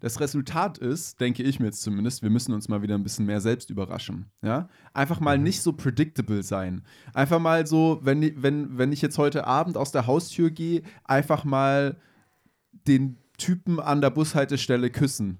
das Resultat ist, denke ich mir jetzt zumindest, wir müssen uns mal wieder ein bisschen mehr selbst überraschen. Ja? Einfach mal nicht so predictable sein. Einfach mal so, wenn, wenn, wenn ich jetzt heute Abend aus der Haustür gehe, einfach mal den Typen an der Bushaltestelle küssen,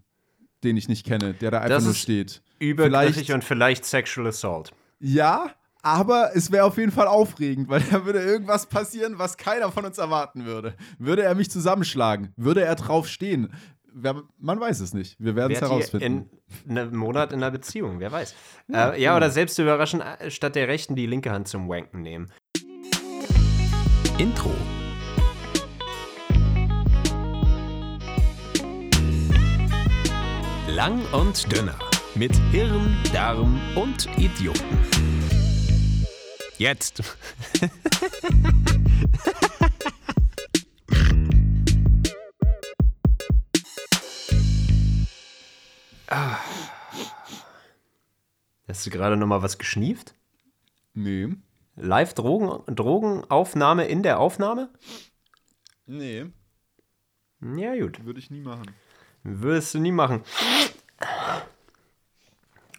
den ich nicht kenne, der da einfach Das nur steht. Übergriffig Vielleicht- und vielleicht Sexual Assault. Ja, aber es wäre auf jeden Fall aufregend, weil da würde irgendwas passieren, was keiner von uns erwarten würde. Würde er mich zusammenschlagen? Würde er drauf stehen? Wer, man weiß es nicht. Wir werden es herausfinden. in einem Monat in einer Beziehung, wer weiß. Ja, äh, ja oder selbst überraschen, äh, statt der rechten die linke Hand zum Wanken nehmen. Intro. Lang und dünner. Mit Hirn, Darm und Idioten. Jetzt. Hast du gerade noch mal was geschnieft? Nee. Live-Drogen, Drogenaufnahme in der Aufnahme? Nee, Ja, gut. würde ich nie machen. Würdest du nie machen.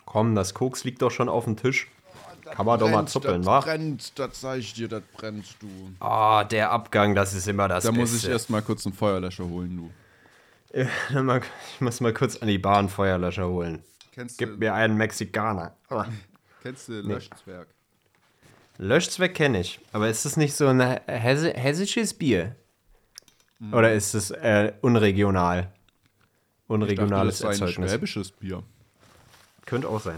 Komm, das Koks liegt doch schon auf dem Tisch. Kann man doch mal zuppeln, wa? brennt, das sag ich dir, das brennt, du. Ah, der Abgang, das ist immer das Da muss ich Beste. erst mal kurz einen Feuerlöscher holen, du. Mal- Ich muss mal kurz an die einen Feuerlöscher holen. Kennst Gib mir einen Mexikaner. Ah. kennst du Löschzwerg? Löschzweck kenne ich. Aber ist das nicht so ein hessisches Bier? Oder ist es äh, unregional? Unregionales ich dachte, das sei ein Erzeugnis. schwäbisches Bier. Könnte auch sein.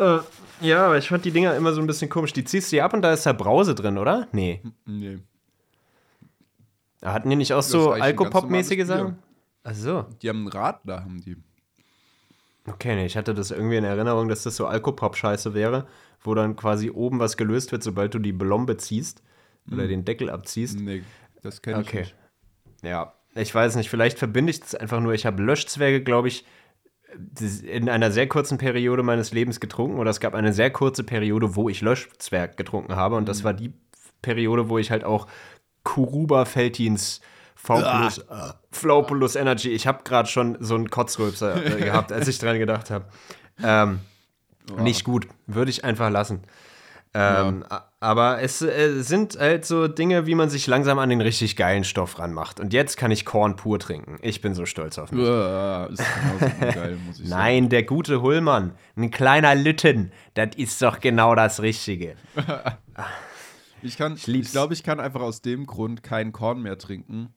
Äh, ja, aber ich fand die Dinger immer so ein bisschen komisch. Die ziehst du dir ab und da ist da Brause drin, oder? Nee. Nee. Hatten die nicht auch so Alkopop-mäßige Sachen? Ach so. Die haben ein Rad, da haben die. Okay, nee, ich hatte das irgendwie in Erinnerung, dass das so Alkopop-Scheiße wäre, wo dann quasi oben was gelöst wird, sobald du die Blombe ziehst oder den Deckel abziehst. Nee, das kenne ich Okay. nicht. Ja, ich weiß nicht, vielleicht verbinde ich das einfach nur. Ich habe Löschzwerge, glaube ich, in einer sehr kurzen Periode meines Lebens getrunken oder es gab eine sehr kurze Periode, wo ich Löschzwerg getrunken habe und das war die Periode, wo ich halt auch Kuruba Feltins Flopulus, Flopulus Energy, ich habe gerade schon so einen Kotzrülpser äh, gehabt, als ich dran gedacht habe. Ähm, Nicht gut, würde ich einfach lassen. Ähm, a- Aber es äh, sind halt so Dinge, wie man sich langsam an den richtig geilen Stoff ranmacht. Und jetzt kann ich Korn pur trinken. Ich bin so stolz auf mich. Uah, ist geil, muss ich sagen. Nein, der gute Hullmann. Ein kleiner Lütten. Das ist doch genau das Richtige. Ich kann, ich, lieb's. glaube, ich kann einfach aus dem Grund kein Korn mehr trinken,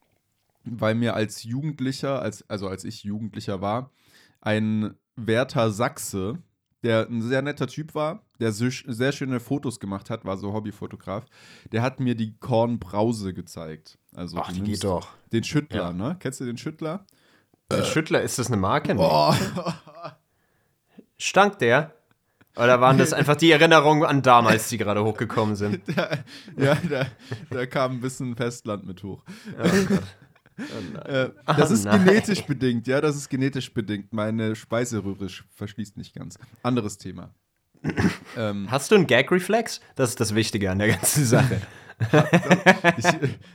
weil mir als Jugendlicher, als, also als ich Jugendlicher war, ein Werther Sachse, der ein sehr netter Typ war, der sehr schöne Fotos gemacht hat, war so Hobbyfotograf, der hat mir die Kornbrause gezeigt. Also Ach, die geht doch. Den Schüttler, Ja. ne? Kennst du den Schüttler? Der Schüttler, ist das eine Marke? Oh, Stank der? Oder waren das einfach die Erinnerungen an damals, die gerade hochgekommen sind? ja, da, da kam ein bisschen Festland mit hoch. Oh Gott. Äh, das Oh ist nein. genetisch bedingt, ja, das ist genetisch bedingt. Meine Speiseröhre sch- verschließt nicht ganz. Anderes Thema. ähm, Hast du einen Gag-Reflex? Das ist das Wichtige an der ganzen Sache.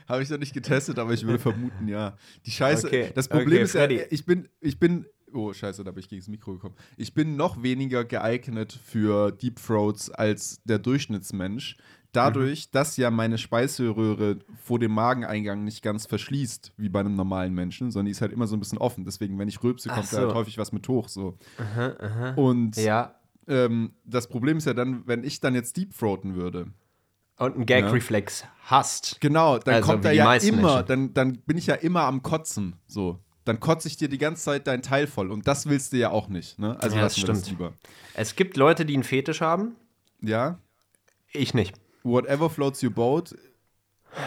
Habe ich noch nicht getestet, aber ich würde vermuten, ja. Die Scheiße, Okay, das Problem okay, ist ja, ich bin, ich bin, oh Scheiße, da bin ich gegen das Mikro gekommen. Ich bin noch weniger geeignet für Deep Throats als der Durchschnittsmensch. Dadurch, dass ja meine Speiseröhre vor dem Mageneingang nicht ganz verschließt, wie bei einem normalen Menschen, sondern die ist halt immer so ein bisschen offen. Deswegen, wenn ich rülpse, kommt da so. halt häufig was mit hoch. So. Und Ja. ähm, das Problem ist ja dann, wenn ich dann jetzt Deep Throaten würde, Und einen Gag-Reflex hast. Genau, dann Also kommt da ja immer, Menschen. dann, dann bin ich ja immer am Kotzen. So. Dann kotze ich dir die ganze Zeit dein Teil voll. Und das willst du ja auch nicht. Ne? Also Ja, das wir das stimmt. lieber. Es gibt Leute, die einen Fetisch haben. Ja. Ich nicht. Whatever floats your boat.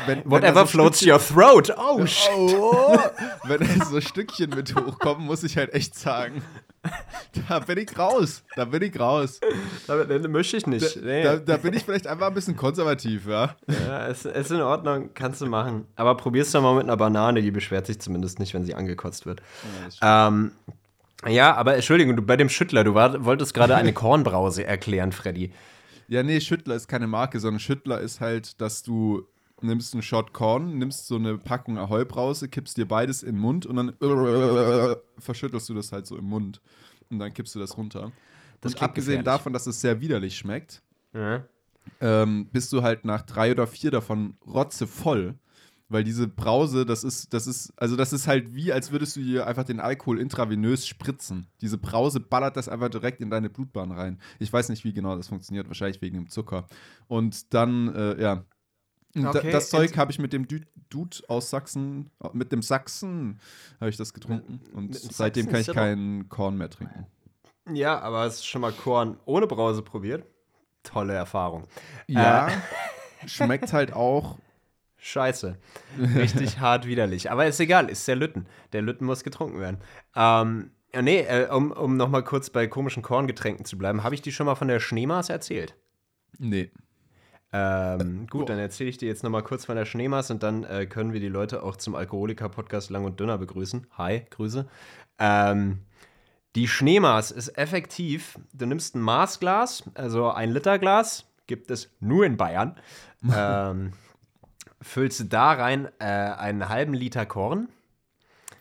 Wenn, wenn Whatever so floats Stückchen- your throat. Oh, shit. Oh, wenn da so Stückchen mit hochkommen, muss ich halt echt sagen. Da bin ich raus. Da bin ich raus. Ne, möchte ich Da, nicht. Nee. da, da bin ich vielleicht einfach ein bisschen konservativ, ja. ja, ist, ist in Ordnung, kannst du machen. Aber probier's doch mal mit einer Banane, die beschwert sich zumindest nicht, wenn sie angekotzt wird. ähm, ja, aber Entschuldigung, du bei dem Schüttler, du war, wolltest gerade eine Kornbrause erklären, Freddy. Ja, nee, Schüttler ist keine Marke, sondern Schüttler ist halt, dass du nimmst einen Shot Korn, nimmst so eine Packung Ahoi-Brause, kippst dir beides in den Mund und dann verschüttelst du das halt so im Mund. Und dann kippst du das runter. Das und abgesehen gefährlich. davon, dass es sehr widerlich schmeckt, Ja. ähm, bist du halt nach drei oder vier davon rotzevoll. Weil diese Brause, das ist, das ist, also das ist halt wie, als würdest du dir einfach den Alkohol intravenös spritzen. Diese Brause ballert das einfach direkt in deine Blutbahn rein. Ich weiß nicht, wie genau das funktioniert, wahrscheinlich wegen dem Zucker. Und dann, äh, ja. Okay, das Zeug habe ich mit dem Dude aus Sachsen, mit dem Sachsen, habe ich das getrunken. Und seitdem kann ich keinen Korn mehr trinken. ja, aber hast du schon mal Korn ohne Brause probiert? Tolle Erfahrung. Ja, Äh. schmeckt halt auch Scheiße. Richtig hart widerlich. Aber ist egal, ist der Lütten. Der Lütten muss getrunken werden. Ähm, ja, nee, äh, um, um nochmal kurz bei komischen Korngetränken zu bleiben, habe ich dir schon mal von der Schneemaß erzählt? Nee. Ähm, gut, dann erzähle ich dir jetzt nochmal kurz von der Schneemaß und dann äh, können wir die Leute auch zum Alkoholiker-Podcast Lang und Dünner begrüßen. Hi, Grüße. Ähm, die Schneemaß ist effektiv, du nimmst ein Maßglas, also ein Liter Glas, gibt es nur in Bayern. ähm, füllst du da rein äh, einen halben Liter Korn,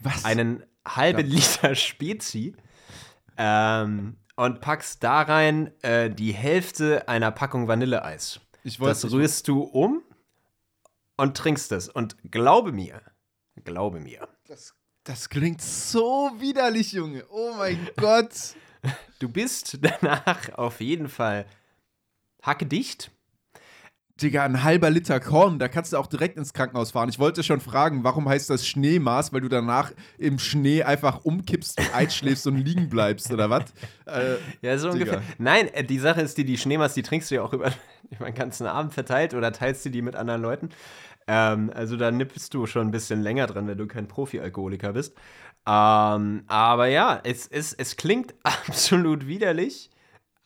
Was? einen halben Liter Spezi ähm, und packst da rein äh, die Hälfte einer Packung Vanilleeis. Ich wollte Das rührst du um und trinkst es. Und glaube mir, glaube mir, Das, das klingt so widerlich, Junge. Oh mein Gott. du bist danach auf jeden Fall hackedicht. Digga, ein halber Liter Korn, da kannst du auch direkt ins Krankenhaus fahren. Ich wollte schon fragen, warum heißt das Schneemaß, weil du danach im Schnee einfach umkippst und einschläfst und liegen bleibst, oder was? Äh, Ja, so Digga. ungefähr. Nein, äh, die Sache ist die, die Schneemaß, die trinkst du ja auch über, über den ganzen Abend verteilt oder teilst du die mit anderen Leuten. Ähm, also da nippst du schon ein bisschen länger dran, wenn du kein Profi-Alkoholiker bist. Ähm, aber ja, es, es, es klingt absolut widerlich,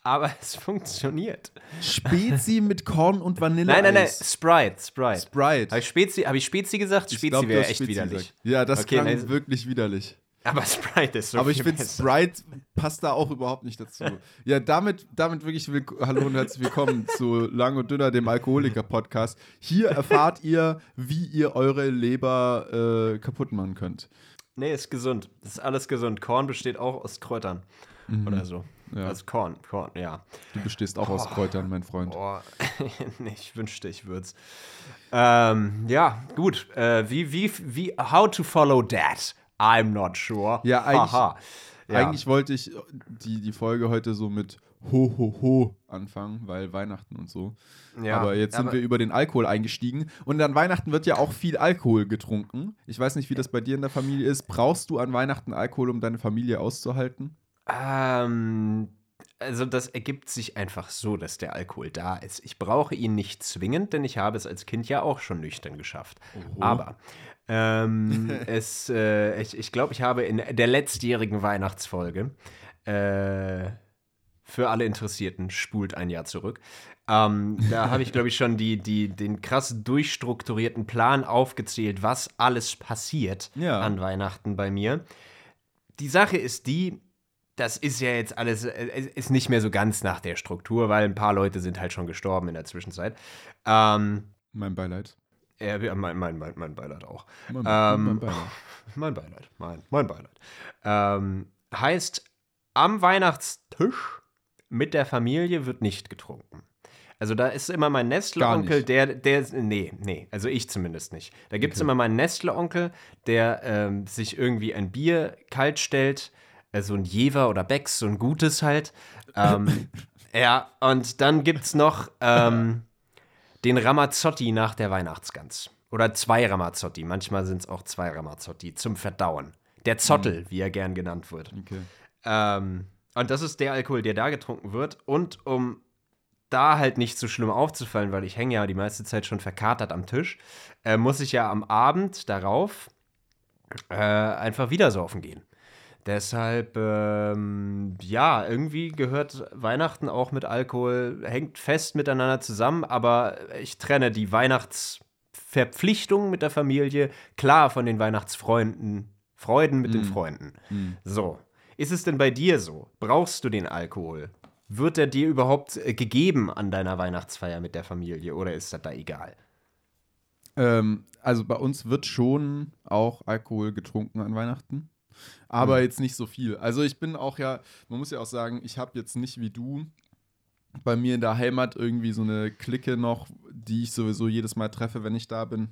aber es funktioniert. Spezi mit Korn und Vanille. Nein, nein, nein, Sprite, Sprite. Sprite. Habe ich Spezi, hab ich Spezi gesagt? Ich Spezi wäre echt Spezi widerlich. gesagt. Ja, das Okay, klang nein. wirklich widerlich. Aber Sprite ist so Aber ich finde. Sprite passt da auch überhaupt nicht dazu. Ja, damit, damit wirklich hallo und herzlich willkommen zu Lang und Dünner, dem Alkoholiker-Podcast. Hier erfahrt ihr, wie ihr eure Leber äh, kaputt machen könnt. Nee, ist gesund. Das ist alles gesund. Korn besteht auch aus Kräutern. Oder so. Ja. Also Korn, Korn, ja. Du bestehst auch aus Kräutern, mein Freund. Nee, ich wünschte, ich würde es. Ähm, ja, gut. Äh, wie, wie, wie, how to follow that? I'm not sure. Ja, eigentlich-. Ja. Eigentlich wollte ich die, die Folge heute so mit Ho, ho, ho anfangen, weil Weihnachten und so. Ja, aber jetzt sind aber- wir über den Alkohol eingestiegen. Und an Weihnachten wird ja auch viel Alkohol getrunken. Ich weiß nicht, wie das bei dir in der Familie ist. Brauchst du an Weihnachten Alkohol, um deine Familie auszuhalten? Ähm, also das ergibt sich einfach so, dass der Alkohol da ist. Ich brauche ihn nicht zwingend, denn ich habe es als Kind ja auch schon nüchtern geschafft. Aber ähm, es, äh, ich, ich glaube, ich habe in der letztjährigen Weihnachtsfolge äh, für alle Interessierten spult ein Jahr zurück. Ähm, da habe ich, glaube ich, schon die, die, den krass durchstrukturierten Plan aufgezählt, was alles passiert Ja. an Weihnachten bei mir. Die Sache ist die, das ist ja jetzt alles, äh, ist nicht mehr so ganz nach der Struktur, weil ein paar Leute sind halt schon gestorben in der Zwischenzeit. Ähm, Mein Beileid. ja, mein, mein, mein, mein Beileid auch. Mein, Ähm, mein Beileid. Mein Beileid, mein, mein Beileid. Ähm, heißt, am Weihnachtstisch mit der Familie wird nicht getrunken. Also da ist immer mein Nestle-Onkel, der, der, nee, nee, also ich zumindest nicht. Da gibt es immer meinen Nestle-Onkel, der ähm, sich irgendwie ein Bier kalt stellt, so ein Jever oder Becks, so ein gutes halt. Ähm, ja, und dann gibt es noch ähm, den Ramazzotti nach der Weihnachtsgans. Oder zwei Ramazzotti, manchmal sind es auch zwei Ramazzotti zum Verdauen. Der Zottel, wie er gern genannt wird. Okay. Ähm, und das ist der Alkohol, der da getrunken wird. Und um da halt nicht so schlimm aufzufallen, weil ich hänge ja die meiste Zeit schon verkatert am Tisch, äh, muss ich ja am Abend darauf äh, einfach wieder saufen gehen. Deshalb, ähm, ja, irgendwie gehört Weihnachten auch mit Alkohol, hängt fest miteinander zusammen, aber ich trenne die Weihnachtsverpflichtung mit der Familie klar von den Weihnachtsfreunden, Freuden mit den Freunden. So, ist es denn bei dir so? Brauchst du den Alkohol? Wird er dir überhaupt äh, gegeben an deiner Weihnachtsfeier mit der Familie oder ist das da egal? Ähm, also bei uns wird schon auch Alkohol getrunken an Weihnachten. Aber Hm. jetzt nicht so viel. Also ich bin auch ja, man muss ja auch sagen, ich habe jetzt nicht wie du bei mir in der Heimat irgendwie so eine Clique noch, die ich sowieso jedes Mal treffe, wenn ich da bin.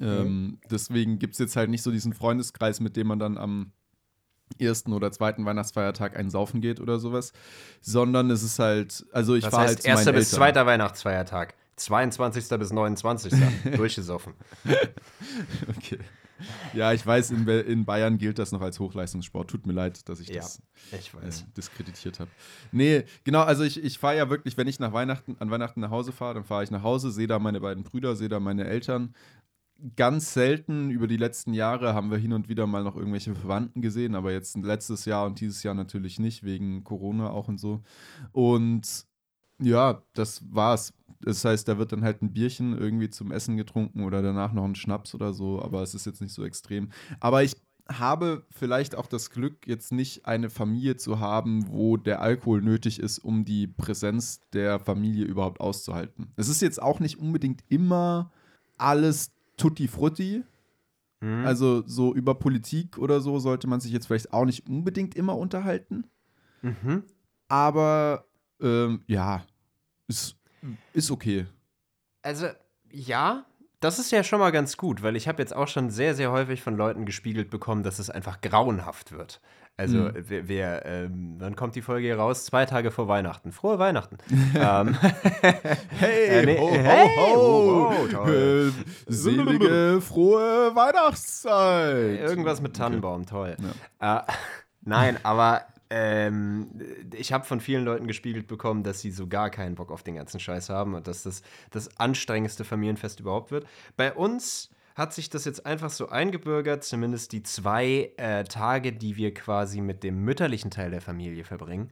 Ähm, deswegen gibt es jetzt halt nicht so diesen Freundeskreis, mit dem man dann am ersten oder zweiten Weihnachtsfeiertag einen saufen geht oder sowas, sondern es ist halt, also ich Das fahre heißt, halt erster bis Eltern. zweiter Weihnachtsfeiertag. 22. bis 29. durchgesoffen. Okay. Ja, ich weiß, in, in Bayern gilt das noch als Hochleistungssport. Tut mir leid, dass ich Ja, das ich äh, diskreditiert habe. Nee, genau, also ich, ich fahre ja wirklich, wenn ich nach Weihnachten, an Weihnachten nach Hause fahre, dann fahre ich nach Hause, sehe da meine beiden Brüder, sehe da meine Eltern. Ganz selten über die letzten Jahre haben wir hin und wieder mal noch irgendwelche Verwandten gesehen, aber jetzt letztes Jahr und dieses Jahr natürlich nicht, wegen Corona auch und so. Und ja, das war's. Das heißt, da wird dann halt ein Bierchen irgendwie zum Essen getrunken oder danach noch ein Schnaps oder so, aber es ist jetzt nicht so extrem. Aber ich habe vielleicht auch das Glück, jetzt nicht eine Familie zu haben, wo der Alkohol nötig ist, um die Präsenz der Familie überhaupt auszuhalten. Es ist jetzt auch nicht unbedingt immer alles tutti frutti. Hm? Also so über Politik oder so sollte man sich jetzt vielleicht auch nicht unbedingt immer unterhalten. Mhm. Aber ähm, ja, ist, ist okay. Also, ja, das ist ja schon mal ganz gut, weil ich habe jetzt auch schon sehr, sehr häufig von Leuten gespiegelt bekommen, dass es einfach grauenhaft wird. Also, Mhm. wer, wer ähm, wann kommt die Folge hier raus? Zwei Tage vor Weihnachten. Frohe Weihnachten. ähm, Hey, Äh, nee, ho, ho, hey, ho. wow, toll. Äh, selige, frohe Weihnachtszeit. irgendwas mit Tannenbaum, toll. Äh, nein, aber ähm, ich habe von vielen Leuten gespiegelt bekommen, dass sie so gar keinen Bock auf den ganzen Scheiß haben und dass das das anstrengendste Familienfest überhaupt wird. Bei uns hat sich das jetzt einfach so eingebürgert, zumindest die zwei äh, Tage, die wir quasi mit dem mütterlichen Teil der Familie verbringen,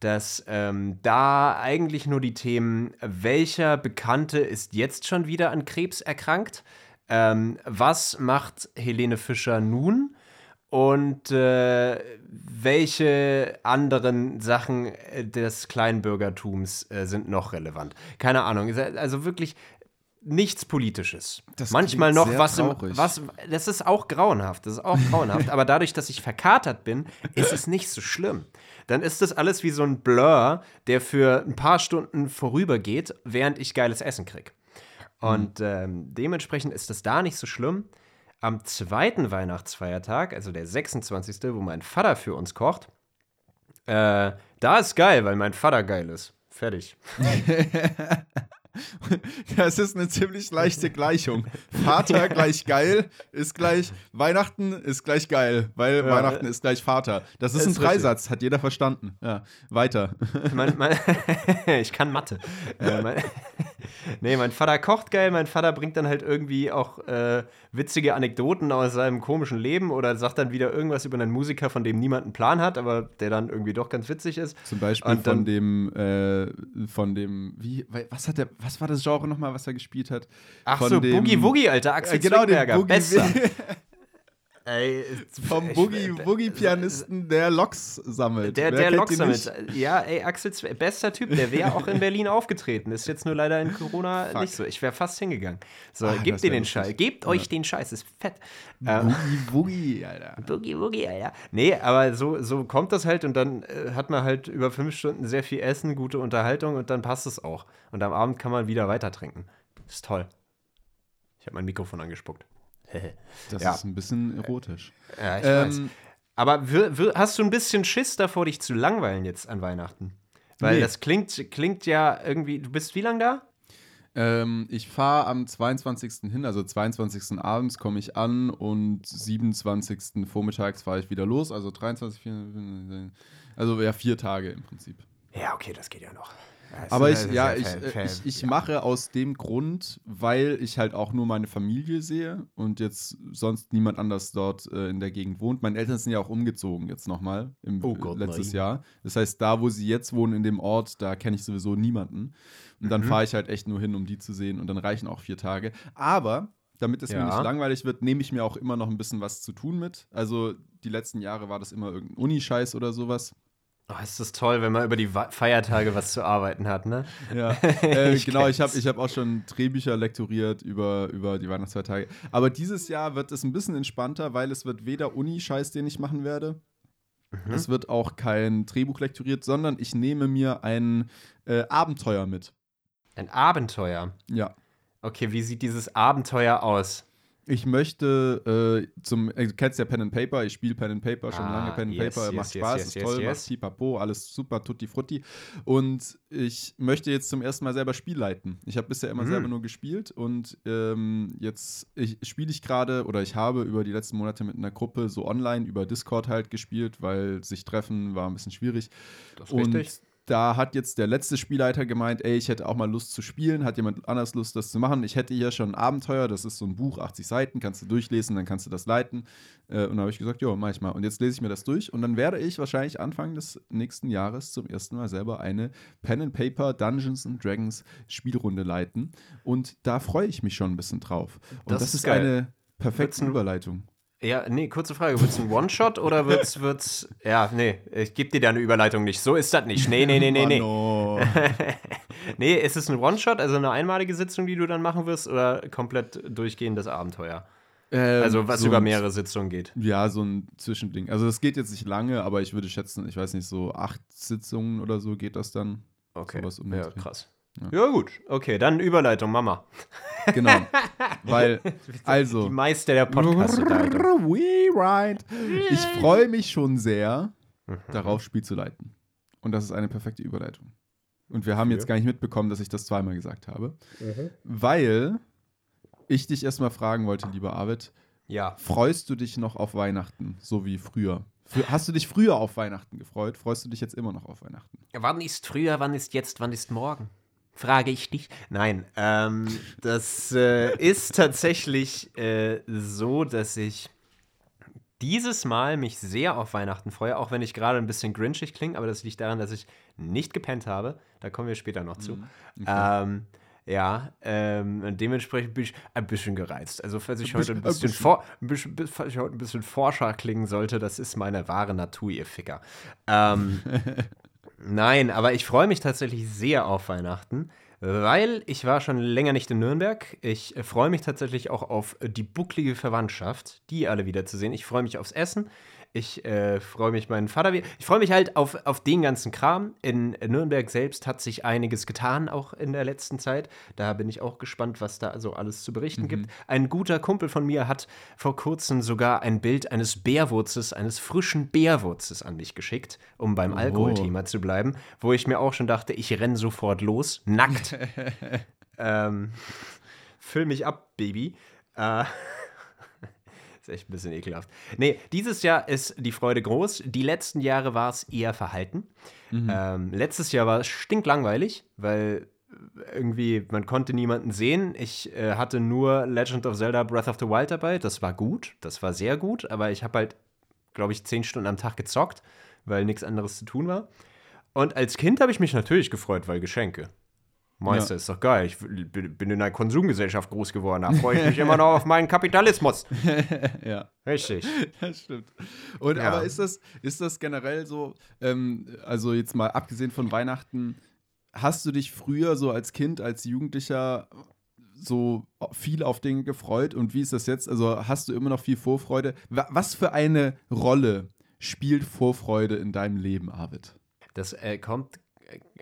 dass ähm, da eigentlich nur die Themen, welcher Bekannte ist jetzt schon wieder an Krebs erkrankt, ähm, was macht Helene Fischer nun und äh, welche anderen Sachen äh, des Kleinbürgertums äh, sind noch relevant. Keine Ahnung, also wirklich nichts Politisches. Das Manchmal noch was, im, was, das ist auch grauenhaft, das ist auch grauenhaft, aber dadurch, dass ich verkatert bin, ist es nicht so schlimm. Dann ist das alles wie so ein Blur, der für ein paar Stunden vorübergeht, während ich geiles Essen krieg. Und ähm, dementsprechend ist das da nicht so schlimm. Am zweiten Weihnachtsfeiertag, also der 26., wo mein Vater für uns kocht, äh, da ist geil, weil mein Vater geil ist. Fertig. Das ist eine ziemlich leichte Gleichung. Vater gleich geil ist gleich Weihnachten ist gleich geil, weil Weihnachten ist gleich Vater. Das ist, Ist ein richtig. Dreisatz, hat jeder verstanden. Ja, weiter. mein, mein, ich kann Mathe. Äh, mein, nee, mein Vater kocht geil, mein Vater bringt dann halt irgendwie auch äh, witzige Anekdoten aus seinem komischen Leben oder sagt dann wieder irgendwas über einen Musiker, von dem niemand einen Plan hat, aber der dann irgendwie doch ganz witzig ist. Zum Beispiel dann- von dem, äh, von dem, wie, was hat der, was war das Genre nochmal, was er gespielt hat? Ach von so, Boogie Woogie, Alter, Axel Äh, genau, Boogie besser. Ey, Vom ich- Boogie, Boogie-Pianisten, der Loks sammelt. Der, Wer der Loks nicht? Ja, ey, Axel, bester Typ, der wäre auch in Berlin aufgetreten. Ist jetzt nur leider in Corona Fuck. nicht so. Ich wäre fast hingegangen. So, Ah, gebt dir den. Scheiß. Gebt euch den Scheiß, ist fett. Ähm, Boogie, Boogie, Alter. Boogie Woogie, Alter. Nee, aber so, so kommt das halt und dann äh, hat man halt über fünf Stunden sehr viel Essen, gute Unterhaltung und dann passt es auch. Und am Abend kann man wieder weiter trinken. Ist toll. Ich habe mein Mikrofon angespuckt. Das Ja. ist ein bisschen erotisch. Ja, ich weiß. Ähm, Aber wir, wir, hast du ein bisschen Schiss davor, dich zu langweilen jetzt an Weihnachten? Weil Nee. das klingt, klingt ja irgendwie. Du bist wie lange da? Ähm, ich fahre am 22. hin, also 22. abends komme ich an und 27. vormittags fahre ich wieder los, also 23, 24, also ja, vier Tage im Prinzip. Ja, okay, das geht ja noch. Aber ich, das ist ja, ich, äh, ich, ich mache aus dem Grund, weil ich halt auch nur meine Familie sehe und jetzt sonst niemand anders dort äh, in der Gegend wohnt. Meine Eltern sind ja auch umgezogen jetzt nochmal im Oh Gott, äh, letztes nein. Jahr. Das heißt, da, wo sie jetzt wohnen, in dem Ort, da kenne ich sowieso niemanden. Und Mhm. dann fahre ich halt echt nur hin, um die zu sehen und dann reichen auch vier Tage. Aber damit es mir Ja. nicht langweilig wird, nehme ich mir auch immer noch ein bisschen was zu tun mit. Also die letzten Jahre war das immer irgendein Unischeiß oder sowas. Oh, ist das toll, wenn man über die Feiertage was zu arbeiten hat, ne? Ja, äh, Ich genau, ich habe ich hab auch schon Drehbücher lektoriert über, über die Weihnachtsfeiertage. Aber dieses Jahr wird es ein bisschen entspannter, weil es wird weder Uni-Scheiß, den ich machen werde. Mhm. Es wird auch kein Drehbuch lektoriert, sondern ich nehme mir ein äh, Abenteuer mit. Ein Abenteuer. Ja. Okay, wie sieht dieses Abenteuer aus? Ich möchte äh, zum, äh, du kennst ja Pen and Paper, ich spiele Pen and Paper schon Ah, lange. Pen and yes, Paper yes, macht yes, Spaß, ist toll, yes. macht pipapo, alles super, tutti frutti. Und ich möchte jetzt zum ersten Mal selber Spiel leiten. Ich habe bisher immer Mhm. selber nur gespielt und ähm, jetzt spiele ich gerade oder ich habe über die letzten Monate mit einer Gruppe so online über Discord halt gespielt, weil sich treffen war ein bisschen schwierig. Das Und da hat jetzt der letzte Spielleiter gemeint, ey, ich hätte auch mal Lust zu spielen. Hat jemand anders Lust, das zu machen? Ich hätte hier schon ein Abenteuer, das ist so ein Buch, 80 Seiten, kannst du durchlesen, dann kannst du das leiten. Äh, und da habe ich gesagt, ja, mach ich mal. Und jetzt lese ich mir das durch und dann werde ich wahrscheinlich Anfang des nächsten Jahres zum ersten Mal selber eine Pen and Paper Dungeons and Dragons Spielrunde leiten. Und da freue ich mich schon ein bisschen drauf. Und Das das, ist geil. eine perfekte Überleitung. Ja, nee, kurze Frage. Wird's ein One-Shot oder wird's, wird's. Ja, nee, ich gebe dir da eine Überleitung nicht. So ist das nicht. Nee, nee, nee, nee, nee. Mano. Nee, ist es ein One-Shot, also eine einmalige Sitzung, die du dann machen wirst, oder komplett durchgehendes Abenteuer? Ähm, Also, was so über mehrere Sitzungen geht. Ja, so ein Zwischending. Also das geht jetzt nicht lange, aber ich würde schätzen, ich weiß nicht, so acht Sitzungen oder so geht das dann. Okay. Ja, krass. Ja. Ja. gut. Okay, dann Überleitung, Mama. Genau. Weil, also. Die Meister der Podcast-Unterhaltung. Rewrite. Ich freue mich schon sehr, Mhm. darauf Spiel zu leiten. Und das ist eine perfekte Überleitung. Und wir haben jetzt gar nicht mitbekommen, dass ich das zweimal gesagt habe. Mhm. Weil ich dich erstmal fragen wollte, lieber Arvid, Ja. freust du dich noch auf Weihnachten, so wie früher? Frü- Hast du dich früher auf Weihnachten gefreut? Freust du dich jetzt immer noch auf Weihnachten? Wann ist früher, wann ist jetzt, wann ist morgen? Frage ich dich. Nein, ähm, das äh, ist tatsächlich äh, so, dass ich dieses Mal mich sehr auf Weihnachten freue, auch wenn ich gerade ein bisschen grinchig klinge, aber das liegt daran, dass ich nicht gepennt habe. Da kommen wir später noch zu. Ähm, ja, ähm, und dementsprechend bin ich ein bisschen gereizt. Also, falls ich heute ein bisschen- ein bisschen, bisschen. vor, ein bisschen, falls ich heute ein bisschen forscher klingen sollte, das ist meine wahre Natur, ihr Ficker. Ähm, Nein, aber ich freue mich tatsächlich sehr auf Weihnachten, weil ich war schon länger nicht in Nürnberg. Ich äh, freue mich tatsächlich auch auf die bucklige Verwandtschaft, die alle wiederzusehen. Ich freue mich aufs Essen. Ich äh, freue mich meinen Vater wieder. Ich freue mich halt auf, auf den ganzen Kram. In Nürnberg selbst hat sich einiges getan, auch in der letzten Zeit. Da bin ich auch gespannt, was da so alles zu berichten gibt. Ein guter Kumpel von mir hat vor kurzem sogar ein Bild eines Bärwurzes, eines frischen Bärwurzes an mich geschickt, um beim Alkoholthema zu bleiben, wo ich mir auch schon dachte, ich renn sofort los, nackt. ähm, füll mich ab, Baby. Äh, ist echt ein bisschen ekelhaft. Nee, dieses Jahr ist die Freude groß. Die letzten Jahre war es eher verhalten. Ähm, letztes Jahr war es stinklangweilig, weil irgendwie, man konnte niemanden sehen. Ich äh, hatte nur Legend of Zelda Breath of the Wild dabei. Das war gut, das war sehr gut, aber ich habe halt, glaube ich, zehn Stunden am Tag gezockt, weil nichts anderes zu tun war. Und als Kind habe ich mich natürlich gefreut, weil Geschenke. Meister, Ja. ist doch geil. Ich bin in einer Konsumgesellschaft groß geworden. Da freue ich mich immer noch auf meinen Kapitalismus. ja. Richtig. Das stimmt. Und Ja. aber ist das, ist das generell so, ähm, also jetzt mal abgesehen von Weihnachten, hast du dich früher so als Kind, als Jugendlicher so viel auf Dinge gefreut und wie ist das jetzt? Also hast du immer noch viel Vorfreude? Wa- Was für eine Rolle spielt Vorfreude in deinem Leben, Arvid? Das äh, kommt.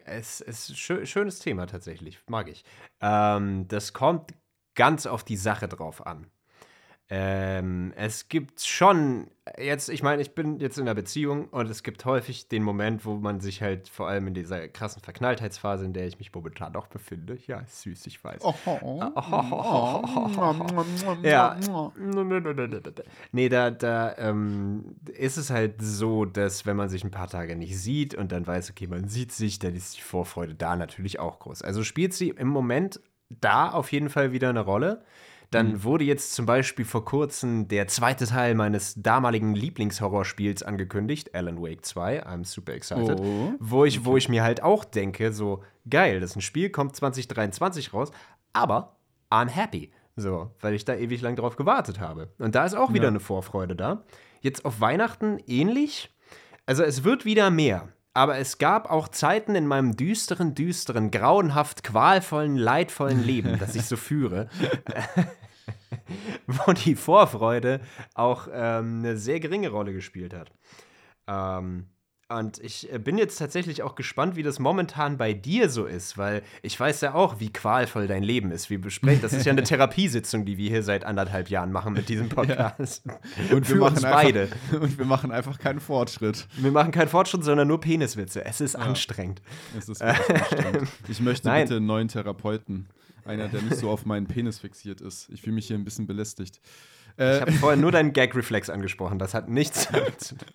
Es ist schö schönes Thema tatsächlich, mag ich. Ähm, das kommt ganz auf die Sache drauf an. Ähm, es gibt schon, jetzt, ich meine, ich bin jetzt in einer Beziehung und es gibt häufig den Moment, wo man sich halt vor allem in dieser krassen Verknalltheitsphase, in der ich mich momentan auch befinde, ja, süß, ich weiß. Ja. Nee, da, da ähm, ist es halt so, dass wenn man sich ein paar Tage nicht sieht und dann weiß, okay, man sieht sich, dann ist die Vorfreude da natürlich auch groß. Also spielt sie im Moment da auf jeden Fall wieder eine Rolle. Dann wurde jetzt zum Beispiel vor kurzem der zweite Teil meines damaligen Lieblingshorrorspiels angekündigt, Alan Wake 2. I'm super excited. Oh. Wo, ich, wo ich mir halt auch denke, so geil, das ist ein Spiel, kommt 2023 raus, aber I'm happy. So, weil ich da ewig lang drauf gewartet habe. Und da ist auch wieder Ja. eine Vorfreude da. Jetzt auf Weihnachten ähnlich. Also es wird wieder mehr. aber es gab auch Zeiten in meinem düsteren, düsteren, grauenhaft, qualvollen, leidvollen Leben, das ich so führe, wo die Vorfreude auch ähm, eine sehr geringe Rolle gespielt hat. Ähm, und ich äh, bin jetzt tatsächlich auch gespannt, wie das momentan bei dir so ist, weil ich weiß ja auch, wie qualvoll dein Leben ist. Wie besprechen, das ist ja eine Therapiesitzung, die wir hier seit anderthalb Jahren machen mit diesem Podcast. Ja. Und wir machen beide. Einfach, und wir machen einfach keinen Fortschritt. Wir machen keinen Fortschritt, sondern nur Peniswitze. Es ist ja. anstrengend. Es ist anstrengend. Ich möchte Nein. bitte einen neuen Therapeuten. Einer, der nicht so auf meinen Penis fixiert ist. Ich fühle mich hier ein bisschen belästigt. Ich äh, habe vorher nur deinen Gag-Reflex angesprochen. Das hat nichts damit zu tun.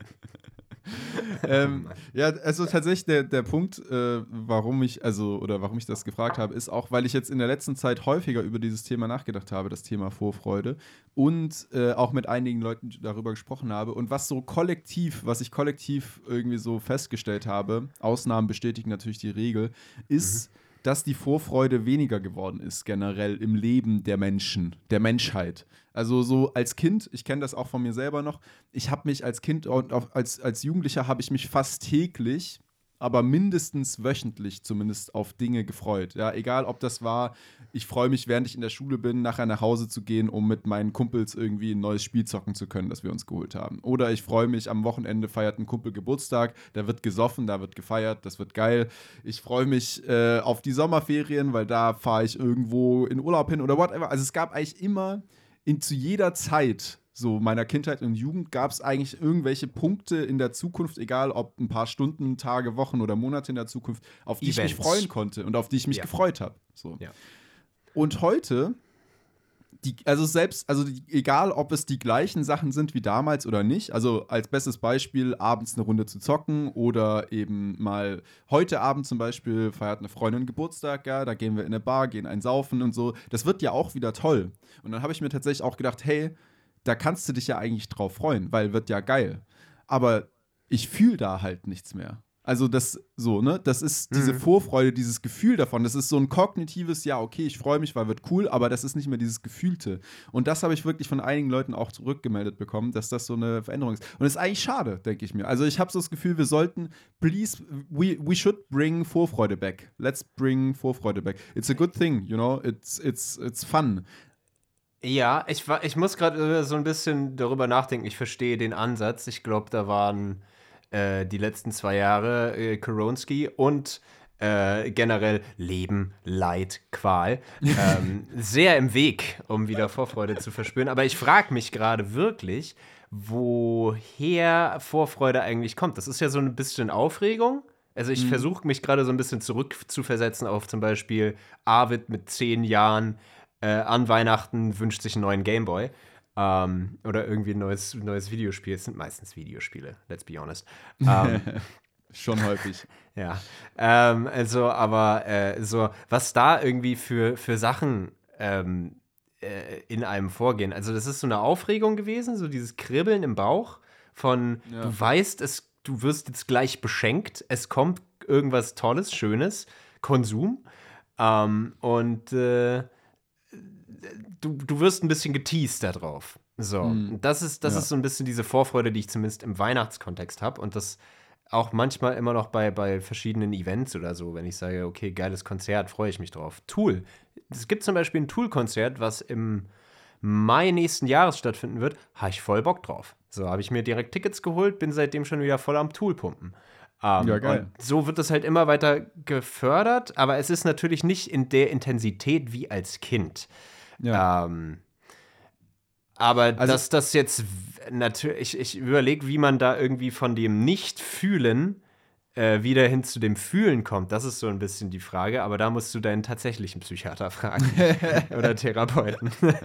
ähm, ja, also tatsächlich der, der Punkt, äh, warum ich, also, oder warum ich das gefragt habe, ist auch, weil ich jetzt in der letzten Zeit häufiger über dieses Thema nachgedacht habe, das Thema Vorfreude, und äh, auch mit einigen Leuten darüber gesprochen habe. Und was so kollektiv, was ich kollektiv irgendwie so festgestellt habe, Ausnahmen bestätigen natürlich die Regel, ist. Mhm dass die Vorfreude weniger geworden ist, generell im Leben der Menschen, der Menschheit. Also so als Kind, ich kenne das auch von mir selber noch, ich habe mich als Kind und als, als Jugendlicher habe ich mich fast täglich aber mindestens wöchentlich zumindest auf Dinge gefreut. Ja, egal ob das war, ich freue mich, während ich in der Schule bin, nachher nach Hause zu gehen, um mit meinen Kumpels irgendwie ein neues Spiel zocken zu können, das wir uns geholt haben. Oder ich freue mich, am Wochenende feiert ein Kumpel Geburtstag, da wird gesoffen, da wird gefeiert, das wird geil. Ich freue mich äh, auf die Sommerferien, weil da fahre ich irgendwo in Urlaub hin oder whatever. Also es gab eigentlich immer in, zu jeder Zeit so meiner Kindheit und Jugend gab es eigentlich irgendwelche Punkte in der Zukunft, egal ob ein paar Stunden, Tage, Wochen oder Monate in der Zukunft, auf die Events. ich mich freuen konnte und auf die ich mich ja. gefreut habe. So. Ja. Und heute, die, also selbst, also die, egal ob es die gleichen Sachen sind wie damals oder nicht, also als bestes Beispiel abends eine Runde zu zocken oder eben mal heute Abend zum Beispiel feiert eine Freundin Geburtstag, ja, da gehen wir in eine Bar, gehen einsaufen und so. Das wird ja auch wieder toll. Und dann habe ich mir tatsächlich auch gedacht, hey, da kannst du dich ja eigentlich drauf freuen, weil wird ja geil. Aber ich fühle da halt nichts mehr. Also das so, ne? Das ist diese mhm. Vorfreude, dieses Gefühl davon. Das ist so ein kognitives, ja, okay, ich freue mich, weil wird cool, aber das ist nicht mehr dieses Gefühlte. Und das habe ich wirklich von einigen Leuten auch zurückgemeldet bekommen, dass das so eine Veränderung ist. Und das ist eigentlich schade, denke ich mir. Also ich habe so das Gefühl, wir sollten, please, we, we should bring Vorfreude back. Let's bring Vorfreude back. It's a good thing, you know? It's, it's, it's fun. Ja, ich, ich muss gerade so ein bisschen darüber nachdenken. Ich verstehe den Ansatz. Ich glaube, da waren äh, die letzten zwei Jahre äh, Koronski und äh, generell Leben, Leid, Qual ähm, sehr im Weg, um wieder Vorfreude zu verspüren. Aber ich frage mich gerade wirklich, woher Vorfreude eigentlich kommt. Das ist ja so ein bisschen Aufregung. Also ich mhm. versuche mich gerade so ein bisschen zurückzuversetzen auf zum Beispiel Arvid mit zehn Jahren, äh, an Weihnachten wünscht sich einen neuen Gameboy. Ähm, oder irgendwie ein neues, neues Videospiel. Es sind meistens Videospiele, let's be honest. Ähm, Schon häufig. ja. Ähm, also, aber äh, so, was da irgendwie für, für Sachen ähm, äh, in einem vorgehen. Also, das ist so eine Aufregung gewesen, so dieses Kribbeln im Bauch von, ja. du weißt, es, du wirst jetzt gleich beschenkt, es kommt irgendwas Tolles, Schönes, Konsum. Ähm, und äh, du, du wirst ein bisschen geteased darauf. So, mhm. das, ist, das ja. ist so ein bisschen diese Vorfreude, die ich zumindest im Weihnachtskontext habe und das auch manchmal immer noch bei, bei verschiedenen Events oder so, wenn ich sage, okay, geiles Konzert, freue ich mich drauf. Tool. Es gibt zum Beispiel ein Tool-Konzert, was im Mai nächsten Jahres stattfinden wird, habe ich voll Bock drauf. So, habe ich mir direkt Tickets geholt, bin seitdem schon wieder voll am Tool-Pumpen. Um, ja, geil. so wird es halt immer weiter gefördert, aber es ist natürlich nicht in der Intensität wie als Kind. Ja. Ähm, aber also, dass das jetzt natürlich, ich überlege, wie man da irgendwie von dem Nicht-Fühlen äh, wieder hin zu dem Fühlen kommt. Das ist so ein bisschen die Frage, aber da musst du deinen tatsächlichen Psychiater fragen oder Therapeuten.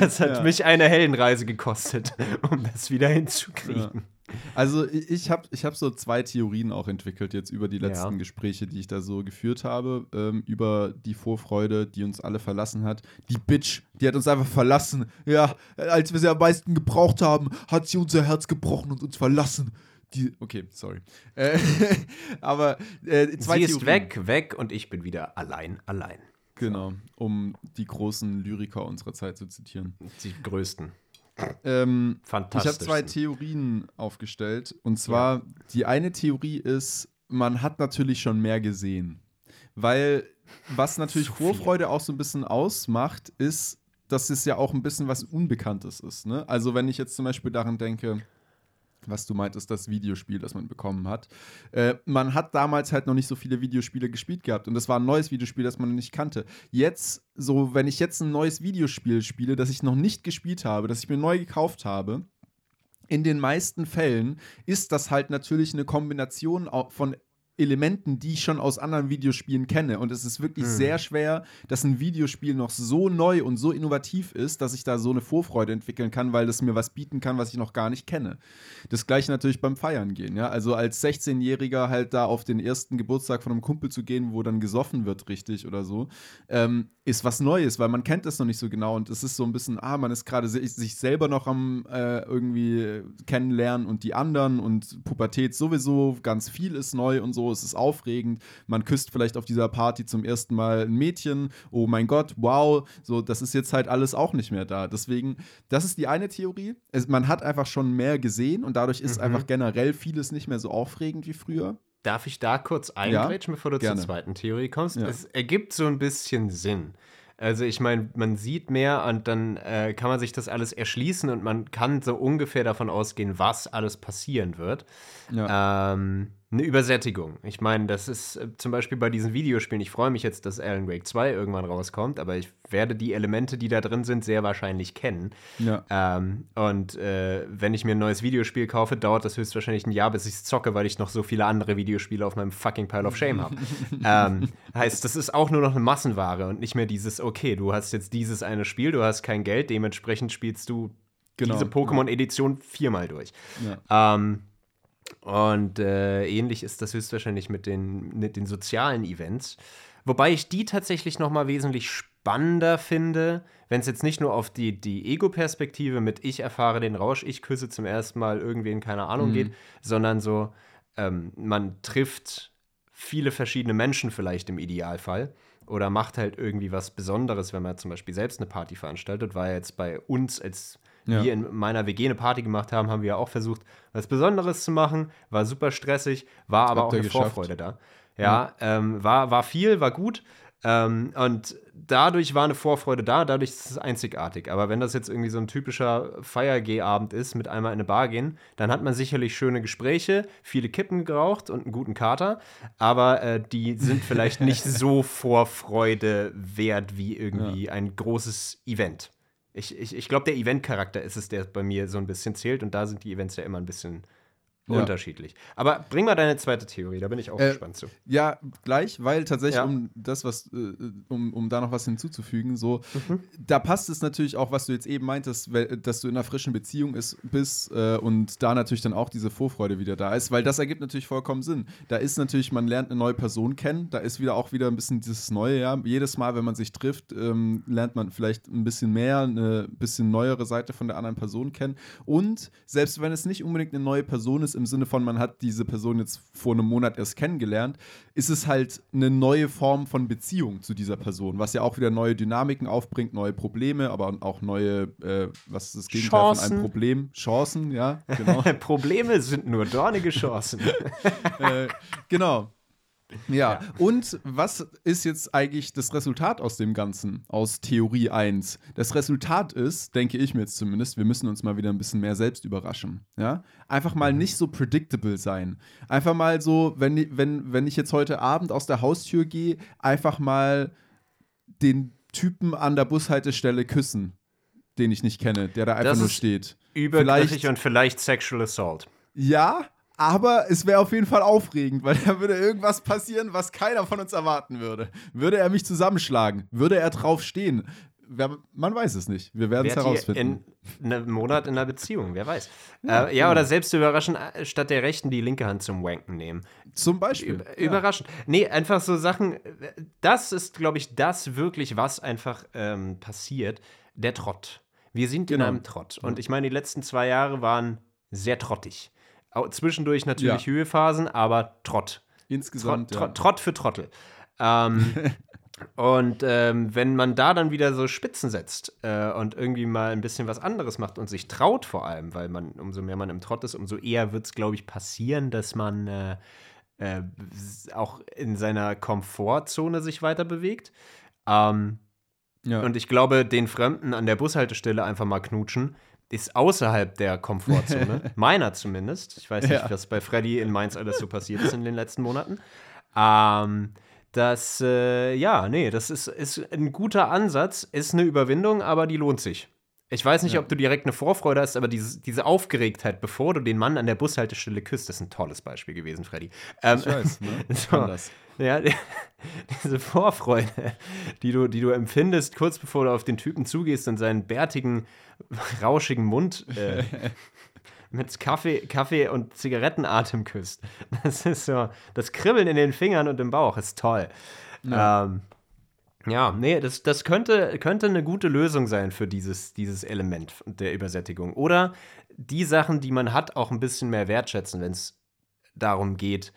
Das hat ja. mich eine Heldenreise gekostet, um das wieder hinzukriegen. Ja. Also ich habe ich hab so zwei Theorien auch entwickelt jetzt über die letzten ja. Gespräche, die ich da so geführt habe, ähm, über die Vorfreude, die uns alle verlassen hat. Die Bitch, die hat uns einfach verlassen. Ja, als wir sie am meisten gebraucht haben, hat sie unser Herz gebrochen und uns verlassen. Die, okay, sorry. Äh, aber äh, zwei Sie ist Theorien. weg, weg und ich bin wieder allein, allein. Genau, um die großen Lyriker unserer Zeit zu zitieren. Die größten. Ähm, Fantastisch. Ich habe zwei Theorien aufgestellt. Und zwar, ja. die eine Theorie ist, man hat natürlich schon mehr gesehen. Weil was natürlich Vorfreude auch so ein bisschen ausmacht, ist, dass es ja auch ein bisschen was Unbekanntes ist. Ne? Also wenn ich jetzt zum Beispiel daran denke, was du meintest, das Videospiel, das man bekommen hat. Äh, man hat damals halt noch nicht so viele Videospiele gespielt gehabt und das war ein neues Videospiel, das man nicht kannte. Jetzt, so, wenn ich jetzt ein neues Videospiel spiele, das ich noch nicht gespielt habe, das ich mir neu gekauft habe, in den meisten Fällen ist das halt natürlich eine Kombination von Elementen, die ich schon aus anderen Videospielen kenne. Und es ist wirklich mhm. sehr schwer, dass ein Videospiel noch so neu und so innovativ ist, dass ich da so eine Vorfreude entwickeln kann, weil es mir was bieten kann, was ich noch gar nicht kenne. Das gleiche natürlich beim Feiern gehen. Ja? Also als 16-Jähriger halt da auf den ersten Geburtstag von einem Kumpel zu gehen, wo dann gesoffen wird, richtig oder so, ähm, ist was Neues, weil man kennt das noch nicht so genau. Und es ist so ein bisschen, ah, man ist gerade sich selber noch am äh, irgendwie kennenlernen und die anderen und Pubertät sowieso, ganz viel ist neu und so es ist aufregend. Man küsst vielleicht auf dieser Party zum ersten Mal ein Mädchen. Oh mein Gott, wow. So, das ist jetzt halt alles auch nicht mehr da. Deswegen, das ist die eine Theorie. Es, man hat einfach schon mehr gesehen und dadurch ist mhm. einfach generell vieles nicht mehr so aufregend wie früher. Darf ich da kurz eingrätschen, ja, bevor du gerne. zur zweiten Theorie kommst? Ja. Es ergibt so ein bisschen Sinn. Also ich meine, man sieht mehr und dann äh, kann man sich das alles erschließen und man kann so ungefähr davon ausgehen, was alles passieren wird. Ja. Ähm, eine Übersättigung. Ich meine, das ist äh, zum Beispiel bei diesen Videospielen. Ich freue mich jetzt, dass Alan Wake 2 irgendwann rauskommt, aber ich werde die Elemente, die da drin sind, sehr wahrscheinlich kennen. Ja. Ähm, und äh, wenn ich mir ein neues Videospiel kaufe, dauert das höchstwahrscheinlich ein Jahr, bis ich es zocke, weil ich noch so viele andere Videospiele auf meinem fucking Pile of Shame habe. ähm, heißt, das ist auch nur noch eine Massenware und nicht mehr dieses, okay, du hast jetzt dieses eine Spiel, du hast kein Geld, dementsprechend spielst du genau. diese Pokémon-Edition viermal durch. Ja. Ähm, und äh, ähnlich ist das höchstwahrscheinlich mit den, mit den sozialen Events. Wobei ich die tatsächlich noch mal wesentlich spannender finde, wenn es jetzt nicht nur auf die, die Ego-Perspektive mit ich erfahre den Rausch, ich küsse zum ersten Mal irgendwen, keine Ahnung, mhm. geht, sondern so, ähm, man trifft viele verschiedene Menschen vielleicht im Idealfall oder macht halt irgendwie was Besonderes, wenn man zum Beispiel selbst eine Party veranstaltet, war jetzt bei uns als ja. wir in meiner WG eine Party gemacht haben, haben wir auch versucht, was Besonderes zu machen. War super stressig, war aber Habt auch eine geschafft. Vorfreude da. Ja, ja. Ähm, war, war viel, war gut. Ähm, und dadurch war eine Vorfreude da, dadurch ist es einzigartig. Aber wenn das jetzt irgendwie so ein typischer Feiergehabend ist, mit einmal in eine Bar gehen, dann hat man sicherlich schöne Gespräche, viele Kippen geraucht und einen guten Kater. Aber äh, die sind vielleicht nicht so Vorfreude wert wie irgendwie ja. ein großes Event. Ich, ich, ich glaube, der Event-Charakter ist es, der bei mir so ein bisschen zählt und da sind die Events ja immer ein bisschen ja. unterschiedlich. Aber bring mal deine zweite Theorie, da bin ich auch äh, gespannt zu. Ja, gleich, weil tatsächlich, ja. um das, was, äh, um, um da noch was hinzuzufügen, so, mhm. da passt es natürlich auch, was du jetzt eben meintest, dass du in einer frischen Beziehung ist, bist äh, und da natürlich dann auch diese Vorfreude wieder da ist, weil das ergibt natürlich vollkommen Sinn. Da ist natürlich, man lernt eine neue Person kennen, da ist wieder auch wieder ein bisschen dieses Neue, ja. Jedes Mal, wenn man sich trifft, ähm, lernt man vielleicht ein bisschen mehr, eine bisschen neuere Seite von der anderen Person kennen. Und selbst wenn es nicht unbedingt eine neue Person ist, im Sinne von, man hat diese Person jetzt vor einem Monat erst kennengelernt, ist es halt eine neue Form von Beziehung zu dieser Person, was ja auch wieder neue Dynamiken aufbringt, neue Probleme, aber auch neue, äh, was ist das Gegenteil Chancen. von einem Problem? Chancen, ja, genau. Probleme sind nur dornige Chancen. äh, genau. Ja. ja. und was ist jetzt eigentlich das Resultat aus dem Ganzen, aus Theorie 1? Das Resultat ist, denke ich mir jetzt zumindest, wir müssen uns mal wieder ein bisschen mehr selbst überraschen. Ja? Einfach mal mhm. nicht so predictable sein. Einfach mal so, wenn, wenn, wenn ich jetzt heute Abend aus der Haustür gehe, einfach mal den Typen an der Bushaltestelle küssen, den ich nicht kenne, der da einfach das nur steht. Übergriffig vielleicht, und vielleicht Sexual Assault. Ja, aber es wäre auf jeden Fall aufregend, weil da würde irgendwas passieren, was keiner von uns erwarten würde. Würde er mich zusammenschlagen? Würde er drauf stehen? Wer, man weiß es nicht. Wir werden es herausfinden. In einem Monat in einer Beziehung, wer weiß. Ja, äh, ja oder selbst überraschen, äh, statt der rechten die linke Hand zum Wanken nehmen. Zum Beispiel. Über, ja. Überraschend. Nee, einfach so Sachen. Das ist, glaube ich, das wirklich, was einfach ähm, passiert. Der Trott. Wir sind genau. in einem Trott. Und ich meine, die letzten zwei Jahre waren sehr trottig. Zwischendurch natürlich ja. Höhephasen, aber Trott. Insgesamt. Trott, ja. Trott für Trottel. Ähm, und ähm, wenn man da dann wieder so Spitzen setzt äh, und irgendwie mal ein bisschen was anderes macht und sich traut vor allem, weil man, umso mehr man im Trott ist, umso eher wird es, glaube ich, passieren, dass man äh, äh, auch in seiner Komfortzone sich weiter bewegt. Ähm, Ja. Und ich glaube, den Fremden an der Bushaltestelle einfach mal knutschen, ist außerhalb der Komfortzone. Meiner zumindest. Ich weiß nicht, Ja. was bei Freddy in Mainz alles so passiert ist in den letzten Monaten. Ähm, das, äh, ja, nee, das ist, ist ein guter Ansatz, ist eine Überwindung, aber die lohnt sich. Ich weiß nicht, Ja. ob du direkt eine Vorfreude hast, aber diese, diese Aufgeregtheit, bevor du den Mann an der Bushaltestelle küsst, ist ein tolles Beispiel gewesen, Freddy. Ähm, ich weiß, ne? Ich so. das. ja, die- diese Vorfreude, die du, die du empfindest, kurz bevor du auf den Typen zugehst und seinen bärtigen, rauschigen Mund äh, mit Kaffee, Kaffee und Zigarettenatem küsst. Das ist so, das Kribbeln in den Fingern und im Bauch ist toll. Ja, ähm, ja nee, das, das könnte, könnte eine gute Lösung sein für dieses, dieses Element der Übersättigung. Oder die Sachen, die man hat, auch ein bisschen mehr wertschätzen, wenn es darum geht,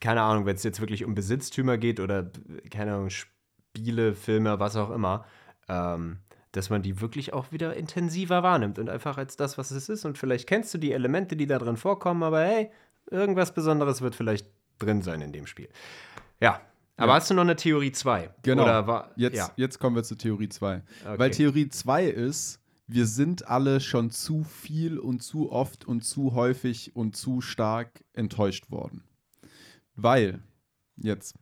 keine Ahnung, wenn es jetzt wirklich um Besitztümer geht oder, keine Ahnung, Spiele, Filme, was auch immer, ähm, dass man die wirklich auch wieder intensiver wahrnimmt und einfach als das, was es ist. Und vielleicht kennst du die Elemente, die da drin vorkommen, aber hey, irgendwas Besonderes wird vielleicht drin sein in dem Spiel. Ja. Aber Ja. hast du noch eine Theorie 2? Genau. War, Jetzt, ja. jetzt kommen wir zu Theorie 2. Okay. Weil Theorie 2 ist, wir sind alle schon zu viel und zu oft und zu häufig und zu stark enttäuscht worden. Weil, jetzt,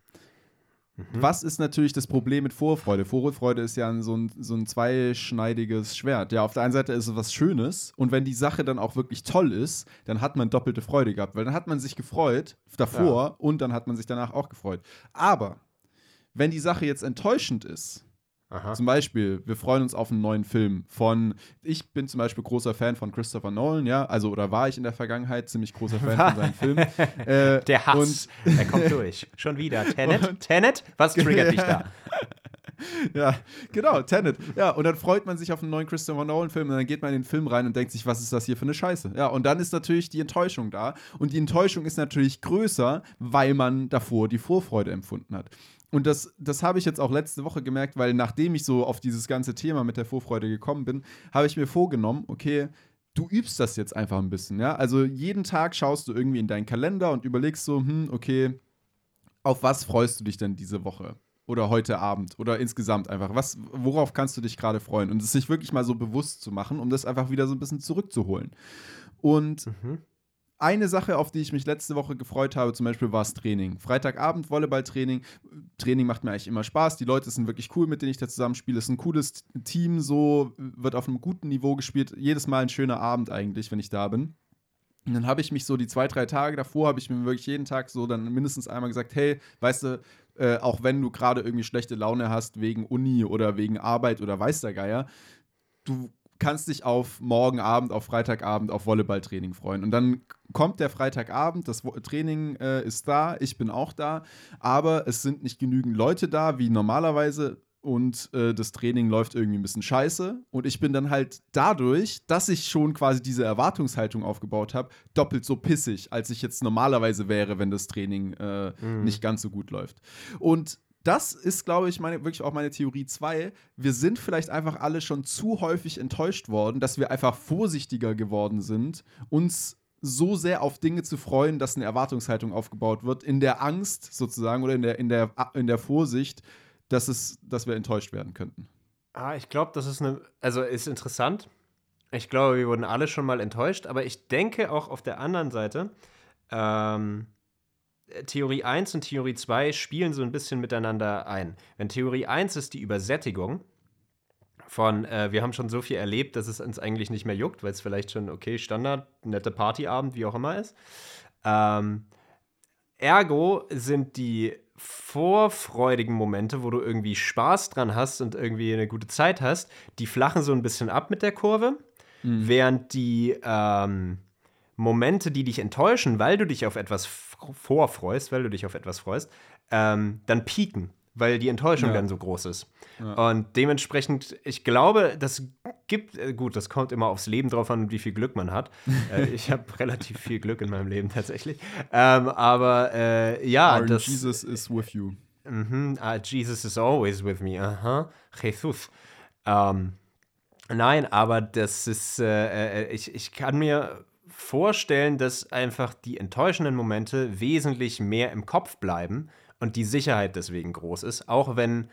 Mhm. was ist natürlich das Problem mit Vorfreude? Vorfreude ist ja ein, so, ein, so ein zweischneidiges Schwert. Ja, auf der einen Seite ist es was Schönes und wenn die Sache dann auch wirklich toll ist, dann hat man doppelte Freude gehabt, weil dann hat man sich gefreut davor und dann hat man sich danach auch gefreut. Aber wenn die Sache jetzt enttäuschend ist, Aha. zum Beispiel, wir freuen uns auf einen neuen Film von, ich bin zum Beispiel großer Fan von Christopher Nolan, ja, also oder war ich in der Vergangenheit ziemlich großer Fan von seinen Filmen. Äh, Der Hass, er kommt durch. Schon wieder. Tenet? Tenet? Was triggert dich da? Ja, genau, Tenet. Ja, und dann freut man sich auf einen neuen Christopher Nolan-Film und dann geht man in den Film rein und denkt sich, was ist das hier für eine Scheiße? Ja, und dann ist natürlich die Enttäuschung da. Und die Enttäuschung ist natürlich größer, weil man davor die Vorfreude empfunden hat. Und das, das habe ich jetzt auch letzte Woche gemerkt, weil nachdem ich so auf dieses ganze Thema mit der Vorfreude gekommen bin, habe ich mir vorgenommen, okay, du übst das jetzt einfach ein bisschen, ja. Also jeden Tag schaust du irgendwie in deinen Kalender und überlegst so, hm, okay, auf was freust du dich denn diese Woche? Oder heute Abend oder insgesamt einfach. Was, worauf kannst du dich gerade freuen? Und es sich wirklich mal so bewusst zu machen, um das einfach wieder so ein bisschen zurückzuholen. Und Mhm. Eine Sache, auf die ich mich letzte Woche gefreut habe, zum Beispiel war das Training. Freitagabend Volleyballtraining. Training macht mir eigentlich immer Spaß. Die Leute sind wirklich cool, mit denen ich da zusammenspiele. Es ist ein cooles Team, so wird auf einem guten Niveau gespielt. Jedes Mal ein schöner Abend eigentlich, wenn ich da bin. Und dann habe ich mich so die zwei, drei Tage davor, habe ich mir wirklich jeden Tag so dann mindestens einmal gesagt, hey, weißt du, äh, auch wenn du gerade irgendwie schlechte Laune hast wegen Uni oder wegen Arbeit oder weiß der Geier, du kannst dich auf morgen Abend, auf Freitagabend, auf Volleyballtraining freuen. Und dann kommt der Freitagabend, das Training äh, ist da, ich bin auch da, aber es sind nicht genügend Leute da, wie normalerweise. Und äh, das Training läuft irgendwie ein bisschen scheiße. Und ich bin dann halt dadurch, dass ich schon quasi diese Erwartungshaltung aufgebaut habe, doppelt so pissig, als ich jetzt normalerweise wäre, wenn das Training äh, nicht ganz so gut läuft. Und das ist, glaube ich, meine, wirklich auch meine Theorie 2. Wir sind vielleicht einfach alle schon zu häufig enttäuscht worden, dass wir einfach vorsichtiger geworden sind, uns so sehr auf Dinge zu freuen, dass eine Erwartungshaltung aufgebaut wird, in der Angst sozusagen oder in der, in der, in der Vorsicht, dass, es, dass wir enttäuscht werden könnten. Ah, ich glaube, das ist eine, also ist interessant. Ich glaube, wir wurden alle schon mal enttäuscht, aber ich denke auch auf der anderen Seite, ähm, Theorie 1 und Theorie 2 spielen so ein bisschen miteinander ein. Wenn Theorie 1 ist die Übersättigung von, äh, wir haben schon so viel erlebt, dass es uns eigentlich nicht mehr juckt, weil es vielleicht schon, okay, Standard, nette Partyabend, wie auch immer ist. Ähm, ergo sind die vorfreudigen Momente, wo du irgendwie Spaß dran hast und irgendwie eine gute Zeit hast, die flachen so ein bisschen ab mit der Kurve, während die ähm, Momente, die dich enttäuschen, weil du dich auf etwas vorfreust, weil du dich auf etwas freust, ähm, dann pieken, weil die Enttäuschung Ja. dann so groß ist. Und dementsprechend, ich glaube, das gibt, äh, gut, das kommt immer aufs Leben drauf an, wie viel Glück man hat. äh, ich habe relativ viel Glück in meinem Leben tatsächlich. Ähm, aber äh, ja, Our das. Jesus is with you. Mhm, ah, Jesus is always with me. Aha, Jesus. Ähm, nein, aber das ist, äh, äh, ich, ich kann mir vorstellen, dass einfach die enttäuschenden Momente wesentlich mehr im Kopf bleiben und die Sicherheit deswegen groß ist, auch wenn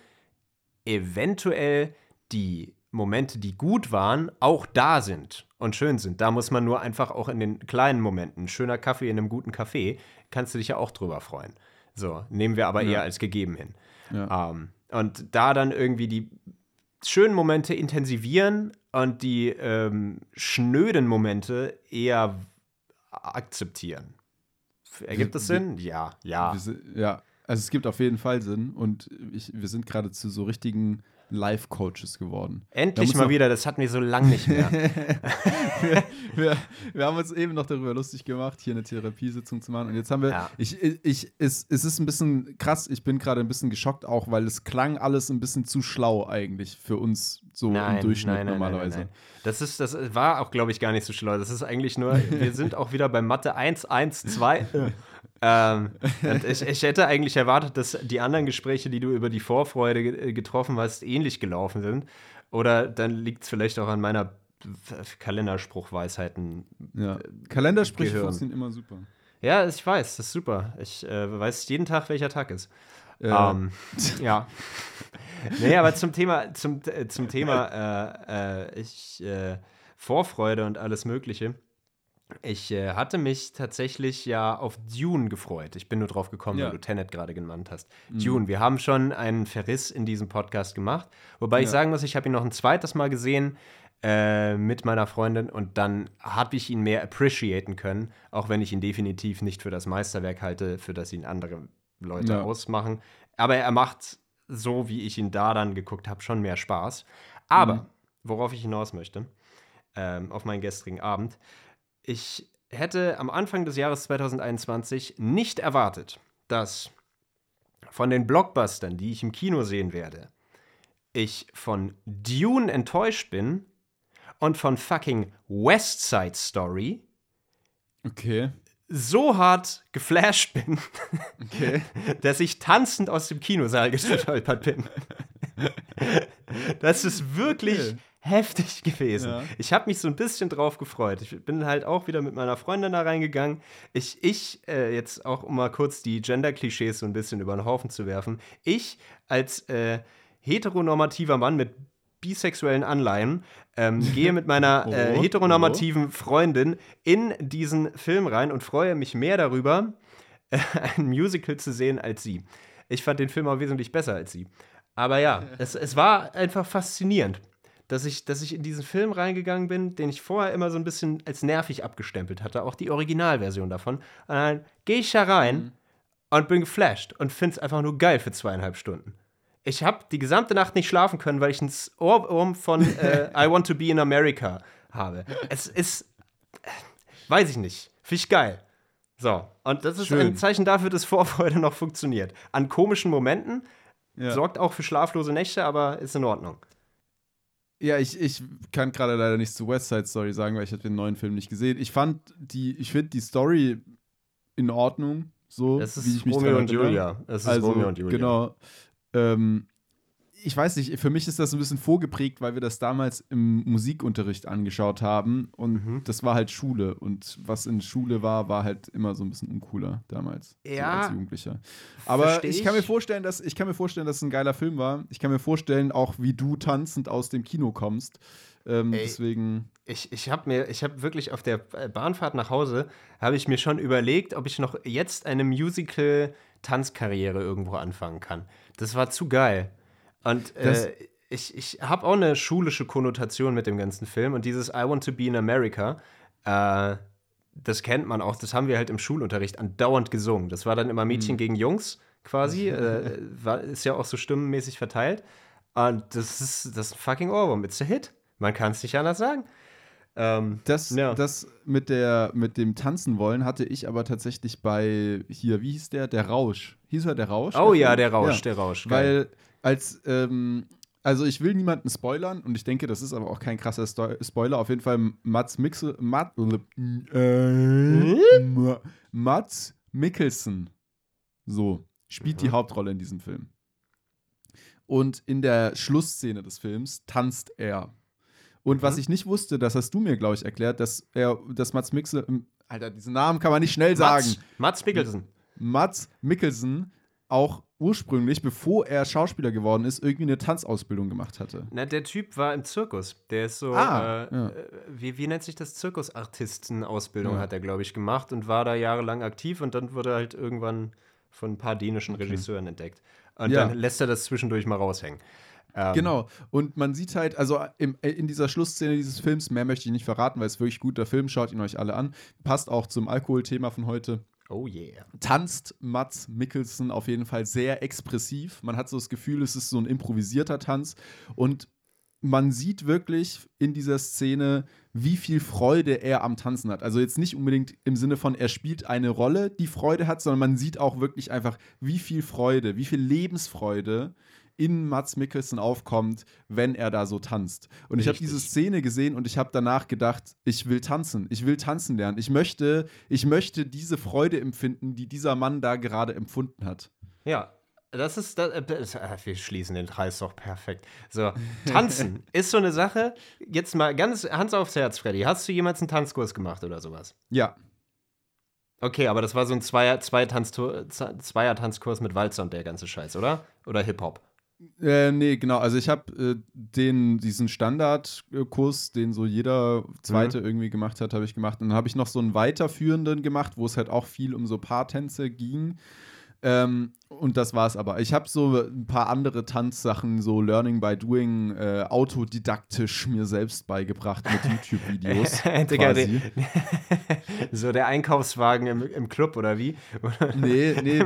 eventuell die Momente, die gut waren, auch da sind und schön sind. Da muss man nur einfach auch in den kleinen Momenten, schöner Kaffee in einem guten Café, kannst du dich ja auch drüber freuen. So, nehmen wir aber Ja. eher als gegeben hin. Ja. Ähm, und da dann irgendwie die schönen Momente intensivieren und die ähm, schnöden Momente eher akzeptieren. Ergibt das Sinn? Ja, ja. Ja, also es gibt auf jeden Fall Sinn und ich, wir sind gerade zu so richtigen Life-Coaches geworden. Endlich mal wieder, das hatten wir so lange nicht mehr. wir, wir, wir haben uns eben noch darüber lustig gemacht, hier eine Therapiesitzung zu machen. Und jetzt haben wir, Ja. ich, ich, es, es ist ein bisschen krass, ich bin gerade ein bisschen geschockt auch, weil es klang alles ein bisschen zu schlau eigentlich für uns so im Durchschnitt normalerweise. Nein, nein. Das, ist, das war auch, glaube ich, gar nicht so schlau. Das ist eigentlich nur, wir sind auch wieder bei Mathe 1, 1, 2. ähm, ich, ich hätte eigentlich erwartet, dass die anderen Gespräche, die du über die Vorfreude ge- äh, getroffen hast, ähnlich gelaufen sind. Oder dann liegt es vielleicht auch an meiner Kalenderspruchweisheiten. Ja. Kalendersprüche Gehirn. funktionieren immer super. Ja, ich weiß, das ist super. Ich äh, weiß jeden Tag, welcher Tag ist. Ja. Ähm, ja. nee, aber zum Thema, zum, äh, zum Thema äh, äh, ich, äh, Vorfreude und alles Mögliche. Ich äh, hatte mich tatsächlich ja auf Dune gefreut. Ich bin nur drauf gekommen, Ja. weil du Tenet gerade genannt hast. Dune, wir haben schon einen Verriss in diesem Podcast gemacht. Wobei ich Ja. sagen muss, ich habe ihn noch ein zweites Mal gesehen äh, mit meiner Freundin und dann habe ich ihn mehr appreciaten können, auch wenn ich ihn definitiv nicht für das Meisterwerk halte, für das ihn andere Leute Ja. ausmachen. Aber er macht so, wie ich ihn da dann geguckt habe, schon mehr Spaß. Aber, Mhm. worauf ich hinaus möchte, ähm, auf meinen gestrigen Abend, ich hätte am Anfang des Jahres 2021 nicht erwartet, dass von den Blockbustern, die ich im Kino sehen werde, ich von Dune enttäuscht bin und von fucking West Side Story Okay. so hart geflasht bin, Okay. dass ich tanzend aus dem Kinosaal gestolpert bin. Das ist wirklich Okay. Heftig gewesen. Ja. Ich habe mich so ein bisschen drauf gefreut. Ich bin halt auch wieder mit meiner Freundin da reingegangen. Ich, ich äh, jetzt auch, um mal kurz die Gender-Klischees so ein bisschen über den Haufen zu werfen. Ich als äh, heteronormativer Mann mit bisexuellen Anleihen ähm, gehe mit meiner äh, heteronormativen Freundin in diesen Film rein und freue mich mehr darüber, ein Musical zu sehen als sie. Ich fand den Film auch wesentlich besser als sie. Aber ja, es, es war einfach faszinierend, dass ich, dass ich in diesen Film reingegangen bin, den ich vorher immer so ein bisschen als nervig abgestempelt hatte, auch die Originalversion davon. Und dann gehe ich da rein und bin geflasht und finde es einfach nur geil für zweieinhalb Stunden. Ich habe die gesamte Nacht nicht schlafen können, weil ich ein Ohrwurm von äh, I Want to Be in America habe. Es ist, äh, weiß ich nicht, finde ich geil. So, und das ist Schön. ein Zeichen dafür, dass Vorfreude noch funktioniert. An komischen Momenten Ja. sorgt auch für schlaflose Nächte, aber ist in Ordnung. Ja, ich, ich kann gerade leider nichts zu West Side Story sagen, weil ich habe den neuen Film nicht gesehen. Ich fand die, ich finde die Story in Ordnung, so Das ist wie ich mich Romeo und. Julia. Das ist also, Romeo und Julia. Genau. Ähm, ich weiß nicht, für mich ist das ein bisschen vorgeprägt, weil wir das damals im Musikunterricht angeschaut haben und Mhm. das war halt Schule und was in Schule war, war halt immer so ein bisschen uncooler damals, so Ja. als Jugendlicher. Aber Versteh ich kann mir ich. vorstellen, dass ich kann mir vorstellen, dass es ein geiler Film war. Ich kann mir vorstellen, auch wie du tanzend aus dem Kino kommst. Ähm, Ey. deswegen Ich, ich habe mir, ich habe wirklich auf der äh, Bahnfahrt nach Hause, habe ich mir schon überlegt, ob ich noch jetzt eine Musical-Tanzkarriere irgendwo anfangen kann. Das war zu geil. Und äh, ich, ich habe auch eine schulische Konnotation mit dem ganzen Film und dieses I Want to Be in America, äh, das kennt man auch, das haben wir halt im Schulunterricht andauernd gesungen. Das war dann immer Mädchen gegen Jungs quasi, äh, war, ist ja auch so stimmenmäßig verteilt. Und das ist, das ist ein fucking Ohrwurm, it's a Hit. Man kann es nicht anders sagen. Ähm, Das, Ja. das mit, der, mit dem Tanzen wollen hatte ich aber tatsächlich bei hier, wie hieß der? Der Rausch. Hieß er der Rausch? oh der ja, Film? der Rausch, der Rausch. geil. Weil als, ähm, also ich will niemanden spoilern und ich denke, das ist aber auch kein krasser Sto Spoiler. Auf jeden Fall Mats Mixel, Mat, äh, Ma- Mats Mikkelsen so spielt die Mhm. Hauptrolle in diesem Film. Und in der Schlussszene des Films tanzt er. Und was ich nicht wusste, das hast du mir, glaube ich, erklärt, dass er, dass Mats Mikkelsen, Alter, diesen Namen kann man nicht schnell sagen. Mats, Mats Mikkelsen. Mats Mikkelsen auch ursprünglich, bevor er Schauspieler geworden ist, irgendwie eine Tanzausbildung gemacht hatte. Na, der Typ war im Zirkus. Der ist so, Ah, äh, ja. äh, wie, wie nennt sich das? Zirkusartistenausbildung Ja. hat er, glaube ich, gemacht und war da jahrelang aktiv und dann wurde er halt irgendwann von ein paar dänischen Regisseuren entdeckt. Und Ja. dann lässt er das zwischendurch mal raushängen. Ähm, Genau. Und man sieht halt, also im, äh, in dieser Schlussszene dieses Films, mehr möchte ich nicht verraten, weil es wirklich guter Film, schaut ihn euch alle an. Passt auch zum Alkoholthema von heute. Oh yeah. tanzt Mats Mikkelsen auf jeden Fall sehr expressiv. Man hat so das Gefühl, es ist so ein improvisierter Tanz und man sieht wirklich in dieser Szene, wie viel Freude er am Tanzen hat. Also jetzt nicht unbedingt im Sinne von, er spielt eine Rolle, die Freude hat, sondern man sieht auch wirklich einfach, wie viel Freude, wie viel Lebensfreude in Mats Mikkelsen aufkommt, wenn er da so tanzt. Und ich habe Richtig. diese Szene gesehen und ich habe danach gedacht, ich will tanzen, ich will tanzen lernen. Ich möchte, ich möchte diese Freude empfinden, die dieser Mann da gerade empfunden hat. Ja, das ist, das, äh, das, äh, wir schließen den Kreis doch perfekt. So, tanzen ist so eine Sache. Jetzt mal ganz Hans aufs Herz, Freddy. Hast du jemals einen Tanzkurs gemacht oder sowas? Ja, Okay, aber das war so ein Zweier- Zweier-Tanztour- Z- Zweier-Tanzkurs mit Walzer und der ganze Scheiß, oder? Oder Hip-Hop? Äh, nee, genau. Also ich habe äh, den, diesen Standardkurs, den so jeder Zweite irgendwie gemacht hat, habe ich gemacht. Und dann habe ich noch so einen weiterführenden gemacht, wo es halt auch viel um so Paartänze ging. Ähm, und das war es aber. Ich habe so ein paar andere Tanzsachen, so Learning by Doing, äh, autodidaktisch mir selbst beigebracht mit YouTube-Videos. Digga, so der Einkaufswagen im, im Club oder wie? Nee, nee.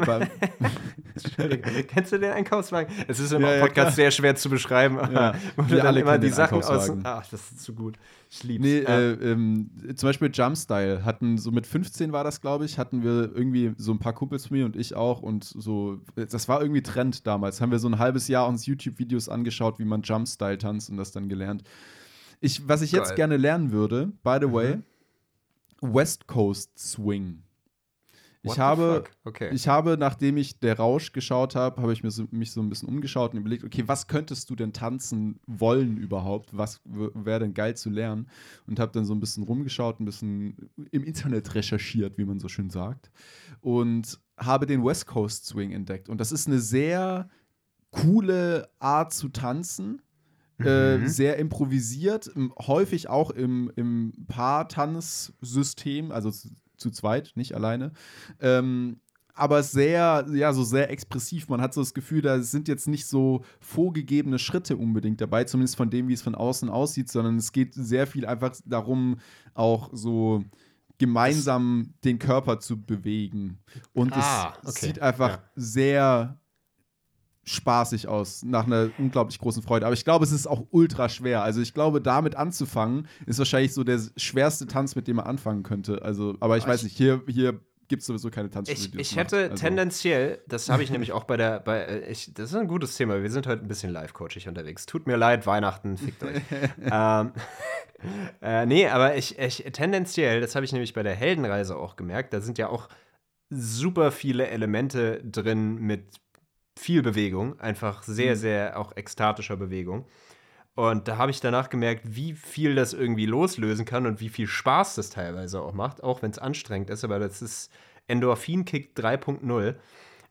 Kennst du den Einkaufswagen? Es ist im Ja, ja, Podcast klar. sehr schwer zu beschreiben. Ja, wo du wir dann alle immer die Sachen aus. Ach, das ist zu gut. Ich lieb's. Nee, Ja. äh, ähm, zum Beispiel Jumpstyle hatten so mit 15 war das, glaube ich, hatten wir irgendwie so ein paar Kumpels von mir und ich auch und so, das war irgendwie Trend damals. Haben wir so ein halbes Jahr uns YouTube-Videos angeschaut, wie man Jumpstyle tanzt und das dann gelernt. Ich, was ich jetzt Geil. gerne lernen würde, by the way, Mhm. West Coast Swing. What Ich habe? Okay. ich habe, nachdem ich Der Rausch geschaut habe, habe ich mir so, mich so ein bisschen umgeschaut und überlegt, okay, was könntest du denn tanzen wollen überhaupt? Was wäre denn geil zu lernen? Und habe dann so ein bisschen rumgeschaut, ein bisschen im Internet recherchiert, wie man so schön sagt. Und habe den West Coast Swing entdeckt. Und das ist eine sehr coole Art zu tanzen. Äh, Mhm. sehr improvisiert, häufig auch im, im Paartanzsystem, also zu, zweit, nicht alleine. Ähm, aber sehr, ja, so sehr expressiv. Man hat so das Gefühl, da sind jetzt nicht so vorgegebene Schritte unbedingt dabei, zumindest von dem, wie es von außen aussieht, sondern es geht sehr viel einfach darum, auch so gemeinsam den Körper zu bewegen. Und Ah, es okay. sieht einfach Ja. sehr spaßig aus, nach einer unglaublich großen Freude. Aber ich glaube, es ist auch ultra schwer. Also ich glaube, damit anzufangen, ist wahrscheinlich so der schwerste Tanz, mit dem man anfangen könnte. Also, aber ich Aber weiß ich- nicht, hier, hier gibt es sowieso keine Ich, Tanzstudios. ich mehr. hätte Also- tendenziell, das habe ich nämlich auch bei der, bei, äh, ich, das ist ein gutes Thema, wir sind heute ein bisschen live-coachig unterwegs. Tut mir leid, Weihnachten, fickt euch. ähm, äh, nee, aber ich, ich tendenziell, das habe ich nämlich bei der Heldenreise auch gemerkt, da sind ja auch super viele Elemente drin mit viel Bewegung, einfach sehr, sehr auch ekstatischer Bewegung. Und da habe ich danach gemerkt, wie viel das irgendwie loslösen kann und wie viel Spaß das teilweise auch macht, auch wenn es anstrengend ist. Aber das ist Endorphin-Kick 3.0.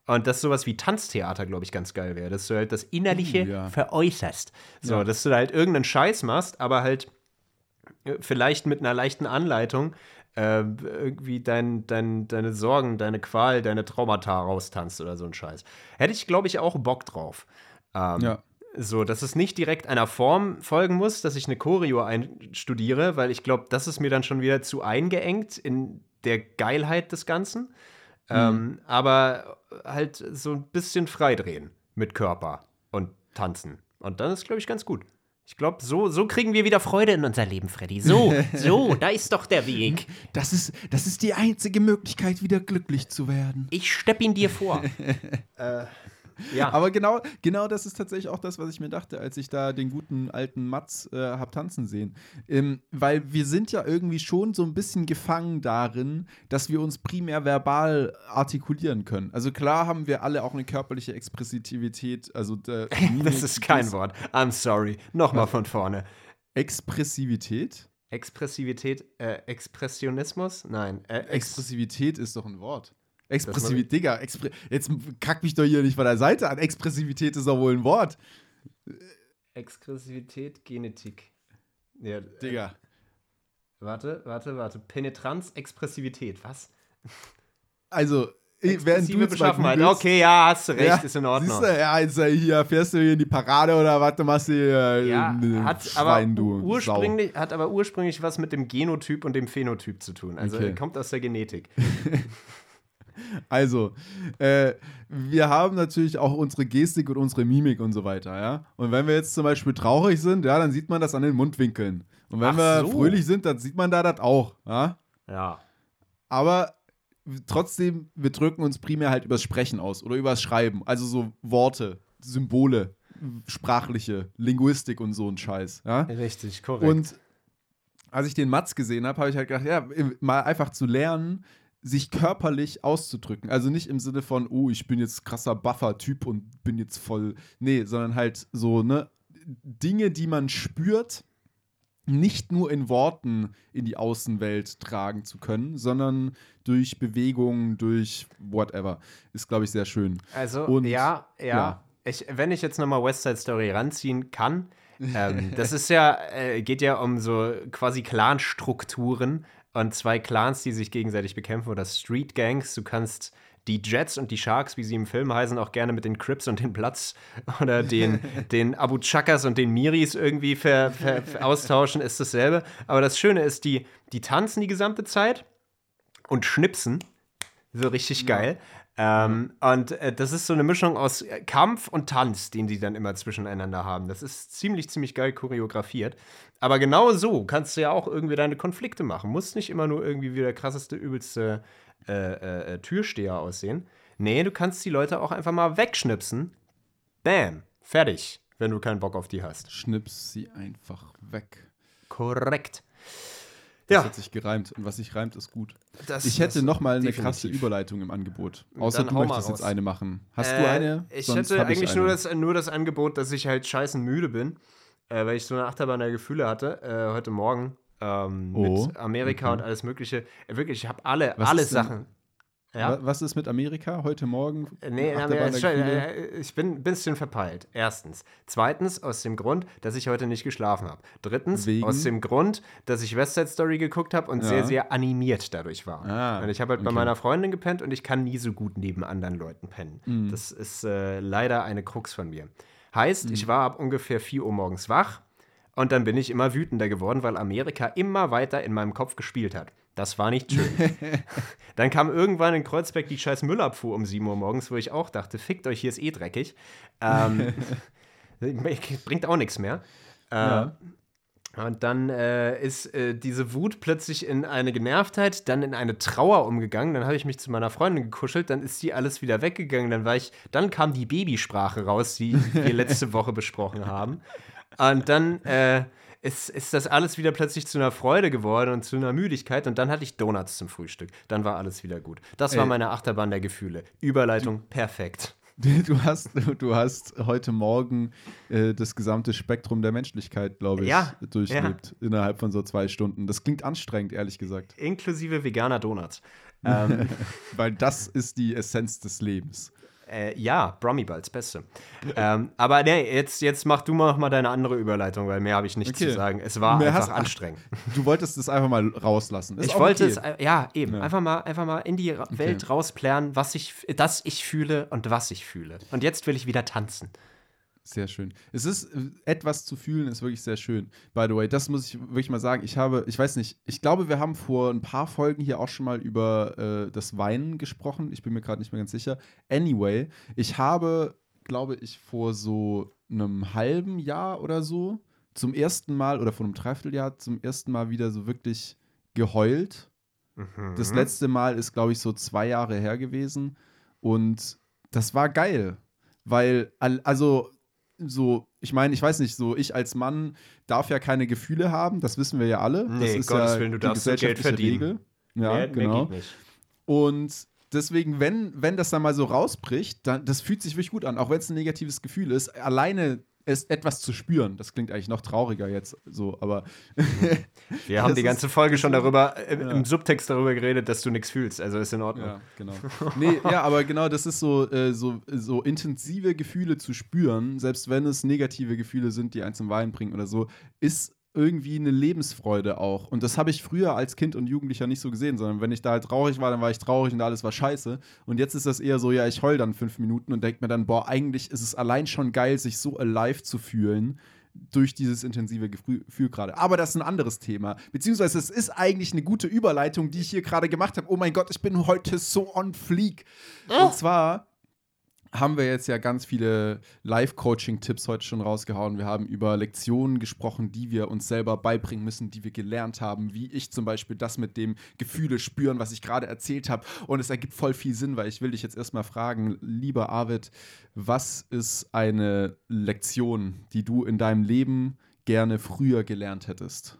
Und das sowas wie Tanztheater, glaube ich, ganz geil wäre. Dass du halt das Innerliche Uh, ja. veräußerst. So, Ja. dass du da halt irgendeinen Scheiß machst, aber halt äh, vielleicht mit einer leichten Anleitung äh, irgendwie dein, dein, deine Sorgen, deine Qual, deine Traumata raustanzt oder so ein Scheiß. Hätte ich, glaube ich, auch Bock drauf. Ähm, Ja. So, dass es nicht direkt einer Form folgen muss, dass ich eine Choreo einstudiere, weil ich glaube, das ist mir dann schon wieder zu eingeengt in der Geilheit des Ganzen. Ähm, aber halt so ein bisschen freidrehen mit Körper und tanzen. Und dann ist, glaube ich, ganz gut. Ich glaube, so, so kriegen wir wieder Freude in unser Leben, Freddy. So, so, da ist doch der Weg. Das ist, das ist die einzige Möglichkeit, wieder glücklich zu werden. Ich stepp ihn dir vor. äh, ja. Aber genau, genau das ist tatsächlich auch das, was ich mir dachte, als ich da den guten alten Mats äh, hab tanzen sehen. Ähm, weil wir sind ja irgendwie schon so ein bisschen gefangen darin, dass wir uns primär verbal artikulieren können. Also klar haben wir alle auch eine körperliche Expressivität. Also das ist kein Wort. I'm sorry. Nochmal von vorne. Expressivität? Expressivität, äh, Expressionismus? Nein. Äh, Ex Expressivität ist doch ein Wort. Expressivität, Digga, Expre jetzt kack mich doch hier nicht von der Seite an. Expressivität ist doch wohl ein Wort. Expressivität, Genetik. Ja, äh, Digga. warte, warte, warte. Penetranz, Expressivität. Was? Also, während du Beschaffenheit. googelst- Okay, ja, hast du recht, Ja, ist in Ordnung. Siehst du, ja, jetzt, äh, hier fährst du hier in die Parade oder was, du machst hier Ja, äh, hat Schwein, aber, du ursprünglich, hat aber ursprünglich was mit dem Genotyp und dem Phänotyp zu tun. Also Okay. äh, kommt aus der Genetik. Also, äh, wir haben natürlich auch unsere Gestik und unsere Mimik und so weiter, ja. Und wenn wir jetzt zum Beispiel traurig sind, ja, dann sieht man das an den Mundwinkeln. Und wenn Ach wir so. fröhlich sind, dann sieht man da das auch, ja. Ja. Aber trotzdem, wir drücken uns primär halt übers Sprechen aus oder übers Schreiben. Also so Worte, Symbole, sprachliche, Linguistik und so ein Scheiß, ja. Richtig, korrekt. Und als ich den Matz gesehen habe, habe ich halt gedacht, ja, mal einfach zu lernen, sich körperlich auszudrücken. Also nicht im Sinne von, oh, ich bin jetzt krasser Buffer-Typ und bin jetzt voll. Nee, sondern halt so, ne, Dinge, die man spürt, nicht nur in Worten in die Außenwelt tragen zu können, sondern durch Bewegungen, durch whatever. Ist, glaube ich, sehr schön. Also, Und- ja, ja. ja. Ich, wenn ich jetzt nochmal West Side Story ranziehen kann, ähm, das ist ja, äh, geht ja um so quasi Clanstrukturen und zwei Clans, die sich gegenseitig bekämpfen oder Street Gangs. Du kannst die Jets und die Sharks, wie sie im Film heißen, auch gerne mit den Crips und den Platz oder den, den Abu Chakas und den Miris irgendwie ver, ver, ver austauschen, ist dasselbe. Aber das Schöne ist, die, die tanzen die gesamte Zeit und schnipsen. So richtig geil. Ähm, Und äh, das ist so eine Mischung aus äh, Kampf und Tanz, den die dann immer zwischeneinander haben. Das ist ziemlich, ziemlich geil choreografiert. Aber genau so kannst du ja auch irgendwie deine Konflikte machen. Musst nicht immer nur irgendwie wie der krasseste, übelste äh, äh, äh, Türsteher aussehen. Nee, du kannst die Leute auch einfach mal wegschnipsen. Bam, fertig, wenn du keinen Bock auf die hast. Schnips sie einfach weg. Korrekt. Das Ja. hat sich gereimt. Und was sich reimt, ist gut. Das- ich hätte das- noch mal eine definitiv. krasse Überleitung im Angebot. Außer Dann du möchtest jetzt eine machen. Hast Äh, du eine? Ich Sonst hätte eigentlich eine. nur, das, nur das Angebot, dass ich halt scheißen müde bin, äh, weil ich so eine Achterbahn der Gefühle hatte äh, heute Morgen ähm, Oh, mit Amerika und alles Mögliche. Äh, wirklich, ich habe alle, Was alle Sachen. Ja. Wa- Was ist mit Amerika heute Morgen? Äh, Nee, der schon, äh, ich bin ein bisschen verpeilt. Erstens. Zweitens, aus dem Grund, dass ich heute nicht geschlafen habe. Drittens, Wegen? aus dem Grund, dass ich West Side Story geguckt habe und Ja. sehr, sehr animiert dadurch war. Ah, und ich habe halt bei okay. meiner Freundin gepennt und ich kann nie so gut neben anderen Leuten pennen. Mhm. Das ist äh, leider eine Krux von mir. Heißt, Mhm. ich war ab ungefähr 4 Uhr morgens wach und dann bin ich immer wütender geworden, weil Amerika immer weiter in meinem Kopf gespielt hat. Das war nicht schön. Dann kam irgendwann in Kreuzberg die scheiß Müllabfuhr um 7 Uhr morgens, wo ich auch dachte, fickt euch, hier ist eh dreckig. Ähm, bringt auch nichts mehr. Äh, Ja. Und dann äh, ist äh, diese Wut plötzlich in eine Genervtheit, dann in eine Trauer umgegangen. Dann habe ich mich zu meiner Freundin gekuschelt, dann ist die alles wieder weggegangen. Dann war ich, dann kam die Babysprache raus, die wir letzte Woche besprochen haben. Und dann äh, ist, ist das alles wieder plötzlich zu einer Freude geworden und zu einer Müdigkeit. Und dann hatte ich Donuts zum Frühstück. Dann war alles wieder gut. Das war Ey. meine Achterbahn der Gefühle. Überleitung perfekt. Du hast, du hast heute Morgen äh, das gesamte Spektrum der Menschlichkeit, glaube ich, Ja, durchlebt innerhalb von so zwei Stunden. Das klingt anstrengend, ehrlich gesagt. Inklusive veganer Donuts. Ähm, Weil das ist die Essenz des Lebens. Äh, ja, Brummy-Balls, beste. ähm, aber nee, jetzt, jetzt mach du mal noch mal deine andere Überleitung, weil mehr habe ich nicht Okay. zu sagen. Es war Mehr einfach anstrengend. Du wolltest es einfach mal rauslassen. Ist ich wollte okay. es, äh, ja, eben, Einfach, mal, einfach mal in die Ra Welt rausplären, was ich, dass ich fühle und was ich fühle. Und jetzt will ich wieder tanzen. Sehr schön. Es ist äh, etwas zu fühlen, ist wirklich sehr schön. By the way, das muss ich wirklich mal sagen. Ich habe, ich weiß nicht, ich glaube, wir haben vor ein paar Folgen hier auch schon mal über äh, das Weinen gesprochen. Ich bin mir gerade nicht mehr ganz sicher. Anyway, ich habe, glaube ich, vor so einem halben Jahr oder so zum ersten Mal oder vor einem Dreivierteljahr zum ersten Mal wieder so wirklich geheult. Das Mhm. letzte Mal ist, glaube ich, so zwei Jahre her gewesen. Und das war geil. Weil, al- also, so, ich meine, ich weiß nicht, so, ich als Mann darf ja keine Gefühle haben, das wissen wir ja alle. das Nee, ist Gottes ja Willen, du die darfst Geld gesellschaftliche verdienen. Regel. Ja, Mehr- mehr genau. nicht. Und deswegen, wenn, wenn das dann mal so rausbricht, dann das fühlt sich wirklich gut an, auch wenn es ein negatives Gefühl ist. Alleine es etwas zu spüren. Das klingt eigentlich noch trauriger jetzt so, aber Wir haben die ist- ganze Folge schon darüber, äh, Ja. im Subtext darüber geredet, dass du nichts fühlst. Also ist in Ordnung. Ja, genau. Nee, ja, aber genau, das ist so, äh, so, so intensive Gefühle zu spüren, selbst wenn es negative Gefühle sind, die einen zum Weinen bringen oder so, ist irgendwie eine Lebensfreude auch. Und das habe ich früher als Kind und Jugendlicher nicht so gesehen, sondern wenn ich da halt traurig war, dann war ich traurig und alles war scheiße. Und jetzt ist das eher so, ja, ich heul dann fünf Minuten und denke mir dann, boah, eigentlich ist es allein schon geil, sich so alive zu fühlen durch dieses intensive Gefühl gerade. Aber das ist ein anderes Thema. Beziehungsweise es ist eigentlich eine gute Überleitung, die ich hier gerade gemacht habe. Oh mein Gott, ich bin heute so on fleek. Und zwar haben wir jetzt ja ganz viele Live-Coaching-Tipps heute schon rausgehauen. Wir haben über Lektionen gesprochen, die wir uns selber beibringen müssen, die wir gelernt haben, wie ich zum Beispiel das mit dem Gefühle spüren, was ich gerade erzählt habe. Und es ergibt voll viel Sinn, weil ich will dich jetzt erstmal fragen, lieber Arvid, was ist eine Lektion, die du in deinem Leben gerne früher gelernt hättest?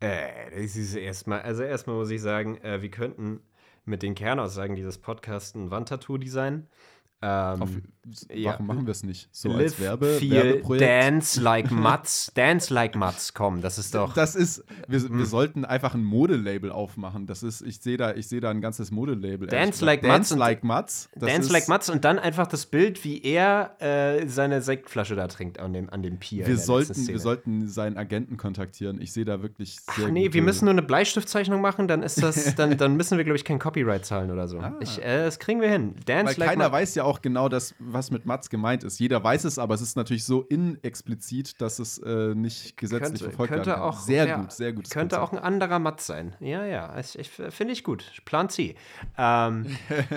Äh, das ist erstmal, also erstmal muss ich sagen, äh, wir könnten mit den Kernaussagen dieses Podcasts ein Wandtattoo designen. Ähm, ja. warum machen wir es nicht? So live, als Werbe, Werbeprojekt? dance like Mats, dance like Mats, komm, das ist doch. Das ist, wir, Hm. wir sollten einfach ein Modelabel aufmachen. Das ist, ich sehe da, ich sehe da ein ganzes Modelabel. Dance like Mats Dance like Mats. Dance like Mats und dann einfach das Bild, wie er äh, seine Sektflasche da trinkt an dem, an dem Pier. Wir sollten, wir sollten seinen Agenten kontaktieren. Ich sehe da wirklich sehr Ach nee, wir müssen nur eine Bleistiftzeichnung machen, dann ist das, dann, dann müssen wir, glaube ich, kein Copyright zahlen oder so. Ich, äh, das kriegen wir hin. Dance Weil like keiner Mats. weiß ja auch genau, das, was mit Mats gemeint ist. Jeder weiß es, aber es ist natürlich so inexplizit, dass es äh, nicht gesetzlich könnte, verfolgt könnte werden kann. auch sehr ja, gut, sehr gut. Könnte auch ein anderer Mats sein. Ja, ja, finde ich gut. Plan C. Ähm,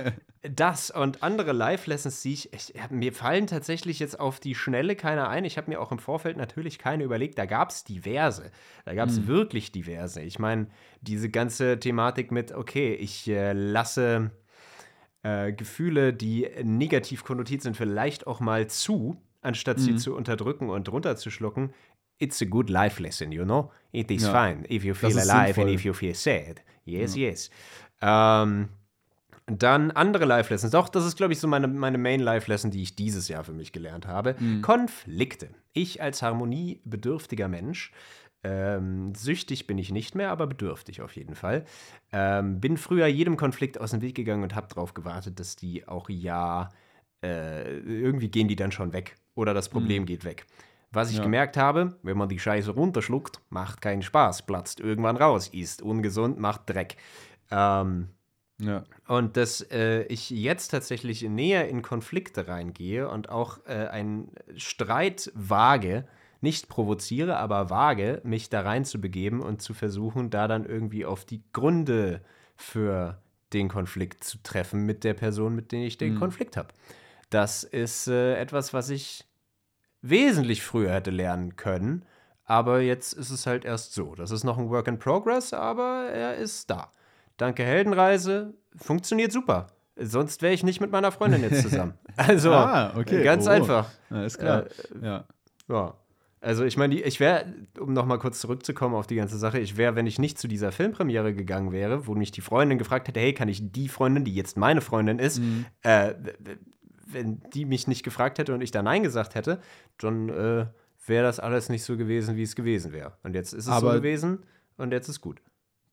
das und andere Live-Lessons, die ich, ich mir fallen tatsächlich jetzt auf die Schnelle keine ein. Ich habe mir auch im Vorfeld natürlich keine überlegt. Da gab es diverse. Da gab es wirklich diverse. Ich meine, diese ganze Thematik mit, okay, ich äh, lasse äh, Gefühle, die negativ konnotiert sind, vielleicht auch mal zu, anstatt Mhm. sie zu unterdrücken und runterzuschlucken. It's a good life lesson, you know? It is Ja. fine if you feel alive sinnvoll. and if you feel sad. Yes, yes. Ähm, dann andere Life Lessons. Doch, das ist, glaube ich, so meine, meine Main Life Lesson, die ich dieses Jahr für mich gelernt habe. Mhm. Konflikte. Ich als harmoniebedürftiger Mensch, ähm, süchtig bin ich nicht mehr, aber bedürftig auf jeden Fall. Ähm, bin früher jedem Konflikt aus dem Weg gegangen und habe darauf gewartet, dass die auch ja, äh, irgendwie gehen die dann schon weg oder das Problem geht weg. Was ich Ja. gemerkt habe, wenn man die Scheiße runterschluckt, macht keinen Spaß, platzt irgendwann raus, ist ungesund, macht Dreck. Ähm, Ja. und dass äh, ich jetzt tatsächlich näher in Konflikte reingehe und auch äh, einen Streit wage, nicht provoziere, aber wage, mich da rein zu begeben und zu versuchen, da dann irgendwie auf die Gründe für den Konflikt zu treffen mit der Person, mit der ich den Konflikt habe. Das ist äh, etwas, was ich wesentlich früher hätte lernen können, aber jetzt ist es halt erst so. Das ist noch ein Work in Progress, aber er ist da. Danke Heldenreise, funktioniert super. Sonst wäre ich nicht mit meiner Freundin jetzt zusammen. Also, Ah, okay. ganz Oh. einfach. Ja, ist klar. Äh, ja. Ja. Also ich meine, ich wäre, um nochmal kurz zurückzukommen auf die ganze Sache, ich wäre, wenn ich nicht zu dieser Filmpremiere gegangen wäre, wo mich die Freundin gefragt hätte, hey, kann ich die Freundin, die jetzt meine Freundin ist, Mhm. äh, wenn die mich nicht gefragt hätte und ich da Nein gesagt hätte, dann äh, wäre das alles nicht so gewesen, wie es gewesen wäre. Und jetzt ist es Aber- so gewesen und jetzt ist gut.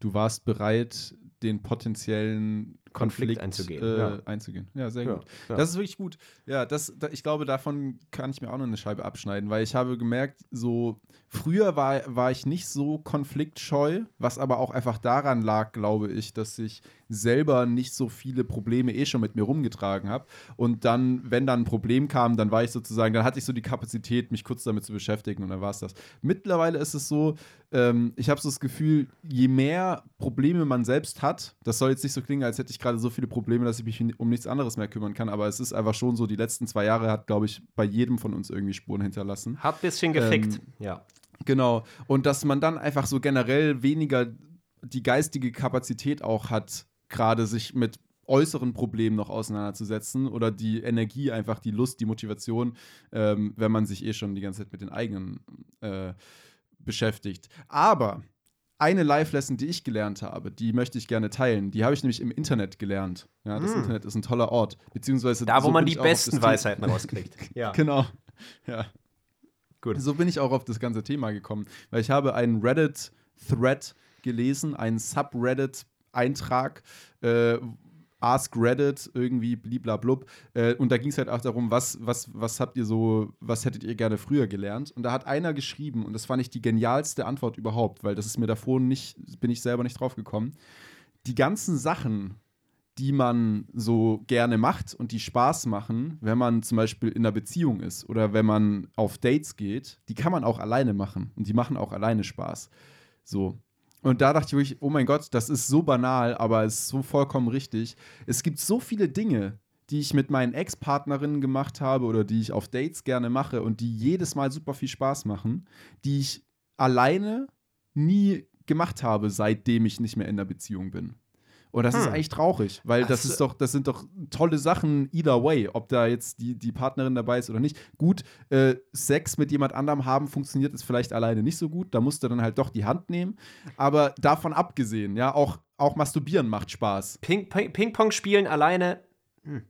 Du warst bereit, den potenziellen Konflikt Konflikt, einzugehen, Äh, ja. einzugehen. Ja, sehr gut. ja. Das ist wirklich gut. Ja, das, da, ich glaube, davon kann ich mir auch noch eine Scheibe abschneiden, weil ich habe gemerkt, so früher war, war ich nicht so konfliktscheu, was aber auch einfach daran lag, glaube ich, dass ich selber nicht so viele Probleme eh schon mit mir rumgetragen habe. Und dann, wenn dann ein Problem kam, dann war ich sozusagen, dann hatte ich so die Kapazität, mich kurz damit zu beschäftigen und dann war es das. Mittlerweile ist es so, ähm, ich habe so das Gefühl, je mehr Probleme man selbst hat, das soll jetzt nicht so klingen, als hätte ich gerade so viele Probleme, dass ich mich um nichts anderes mehr kümmern kann, aber es ist einfach schon so, die letzten zwei Jahre hat, glaube ich, bei jedem von uns irgendwie Spuren hinterlassen. Hat ein bisschen gefickt, Ähm, ja. Genau. Und dass man dann einfach so generell weniger die geistige Kapazität auch hat, gerade sich mit äußeren Problemen noch auseinanderzusetzen oder die Energie, einfach die Lust, die Motivation, ähm, wenn man sich eh schon die ganze Zeit mit den eigenen äh, beschäftigt. Aber eine Live-Lesson, die ich gelernt habe, die möchte ich gerne teilen. Die habe ich nämlich im Internet gelernt. Ja, das Internet ist ein toller Ort. Beziehungsweise Da, wo so man die besten Weisheiten rauskriegt. Ja. Genau. Ja. Gut. So bin ich auch auf das ganze Thema gekommen, weil ich habe einen Reddit-Thread gelesen, einen Subreddit-Eintrag, äh, Ask Reddit, irgendwie bliblablub. Äh, und da ging es halt auch darum, was, was, was habt ihr so, was hättet ihr gerne früher gelernt? Und da hat einer geschrieben, und das fand ich die genialste Antwort überhaupt, weil das ist mir davor nicht, bin ich selber nicht drauf gekommen. Die ganzen Sachen, die man so gerne macht und die Spaß machen, wenn man zum Beispiel in einer Beziehung ist oder wenn man auf Dates geht, die kann man auch alleine machen und die machen auch alleine Spaß. So. Und da dachte ich wirklich, oh mein Gott, das ist so banal, aber es ist so vollkommen richtig. Es gibt so viele Dinge, die ich mit meinen Ex-Partnerinnen gemacht habe oder die ich auf Dates gerne mache und die jedes Mal super viel Spaß machen, die ich alleine nie gemacht habe, seitdem ich nicht mehr in der Beziehung bin. Und das ist Hm. eigentlich traurig, weil das ist doch, das sind doch tolle Sachen either way, ob da jetzt die, die Partnerin dabei ist oder nicht. Gut, äh, Sex mit jemand anderem haben funktioniert ist vielleicht alleine nicht so gut, da musst du dann halt doch die Hand nehmen. Aber davon abgesehen, ja, auch, auch Masturbieren macht Spaß. Ping, Ping, Ping-Pong spielen alleine hm,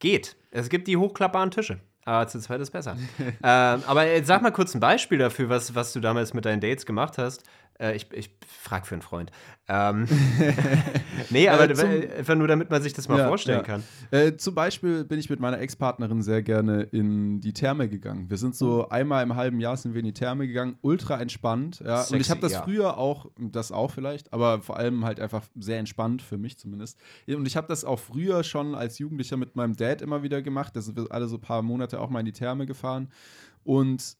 geht. Es gibt die hochklappbaren Tische. Aber zu zweit ist besser. ähm, aber sag mal kurz ein Beispiel dafür, was, was du damals mit deinen Dates gemacht hast. Äh, ich ich frage für einen Freund. Ähm, nee, aber Äh, zum- einfach nur, damit man sich das mal Ja, vorstellen ja. kann. Äh, zum Beispiel bin ich mit meiner Ex-Partnerin sehr gerne in die Therme gegangen. Wir sind so einmal im halben Jahr sind wir in die Therme gegangen, ultra entspannt. Ja. Und ich Sexy, habe das früher auch, das auch vielleicht, aber vor allem halt einfach sehr entspannt für mich zumindest. Und ich habe das auch früher schon als Jugendlicher mit meinem Dad immer wieder gemacht. Da sind wir alle so ein paar Monate auch mal in die Therme gefahren. Und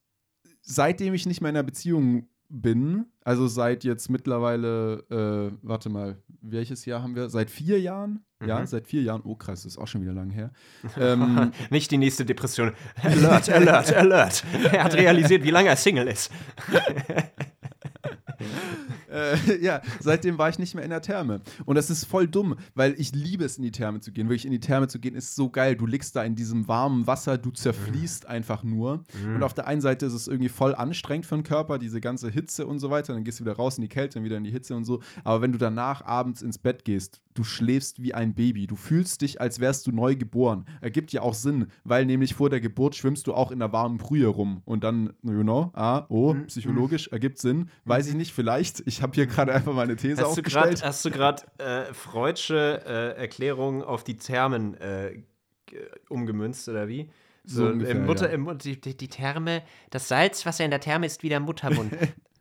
seitdem ich nicht mehr in einer Beziehung bin, also seit jetzt mittlerweile, äh, warte mal, welches Jahr haben wir? Seit vier Jahren? Ja, Mhm. seit vier Jahren. Oh, krass, das ist auch schon wieder lang her. ähm, Nicht die nächste Depression. Alert, alert, alert. Er hat realisiert, wie lange er Single ist. Äh, ja, seitdem war ich nicht mehr in der Therme. Und das ist voll dumm, weil ich liebe es, in die Therme zu gehen. Wirklich in die Therme zu gehen, ist so geil. Du liegst da in diesem warmen Wasser, du zerfließt einfach nur. Und auf der einen Seite ist es irgendwie voll anstrengend für den Körper, diese ganze Hitze und so weiter. Dann gehst du wieder raus in die Kälte, dann wieder in die Hitze und so. Aber wenn du danach abends ins Bett gehst, du schläfst wie ein Baby. Du fühlst dich, als wärst du neu geboren. Ergibt ja auch Sinn, weil nämlich vor der Geburt schwimmst du auch in der warmen Brühe rum. Und dann, you know, ah, oh, psychologisch, ergibt Sinn. Weiß ich nicht, vielleicht. Ich habe hier gerade einfach mal eine These Hast du aufgestellt. grad- hast du gerade äh, Freudsche äh, Erklärungen auf die Thermen äh, umgemünzt oder wie? So ungefähr, im Mutter, ja. im, die, die, Therme, das Salzwasser in der Therme ist wieder Muttermund.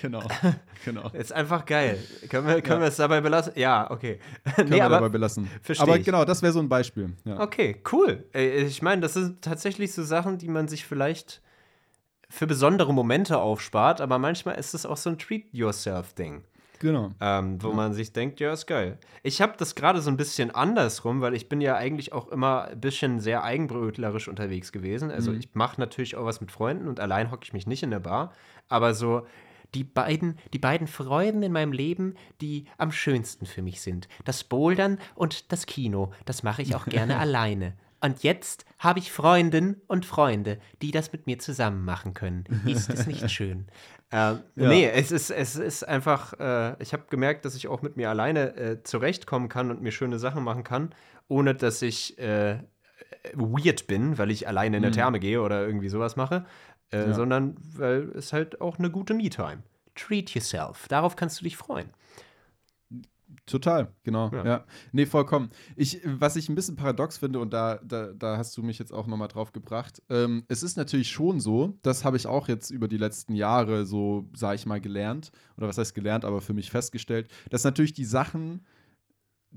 Genau, genau. ist einfach geil. Können wir, können wir es dabei belassen? Ja, okay. Können nee, wir dabei belassen. Aber ich. genau, das wäre so ein Beispiel. Ja. okay, cool. Äh, Ich meine, das sind tatsächlich so Sachen, die man sich vielleicht für besondere Momente aufspart, aber manchmal ist es auch so ein Treat-Yourself-Ding. Genau. Ähm, wo man sich denkt, ja, ist geil. Ich habe das gerade so ein bisschen andersrum, weil ich bin ja eigentlich auch immer ein bisschen sehr eigenbrötlerisch unterwegs gewesen. Also ich mache natürlich auch was mit Freunden und allein hocke ich mich nicht in der Bar. Aber so die beiden, die beiden Freuden in meinem Leben, die am schönsten für mich sind. Das Bouldern und das Kino. Das mache ich auch gerne alleine. Und jetzt habe ich Freundinnen und Freunde, die das mit mir zusammen machen können. Ist es nicht schön? Ähm, Ja. Nee, es ist, es ist einfach, äh, ich habe gemerkt, dass ich auch mit mir alleine äh, zurechtkommen kann und mir schöne Sachen machen kann, ohne dass ich äh, weird bin, weil ich alleine in der Therme gehe oder irgendwie sowas mache, äh. Ja. sondern weil es halt auch eine gute Me-Time. Treat yourself. Darauf kannst du dich freuen. Total, genau. Ja. Ja. Nee, vollkommen. Ich, was ich ein bisschen paradox finde, und da, da, da hast du mich jetzt auch nochmal drauf gebracht, ähm, es ist natürlich schon so, das habe ich auch jetzt über die letzten Jahre so, sage ich mal, gelernt, oder was heißt gelernt, aber für mich festgestellt, dass natürlich die Sachen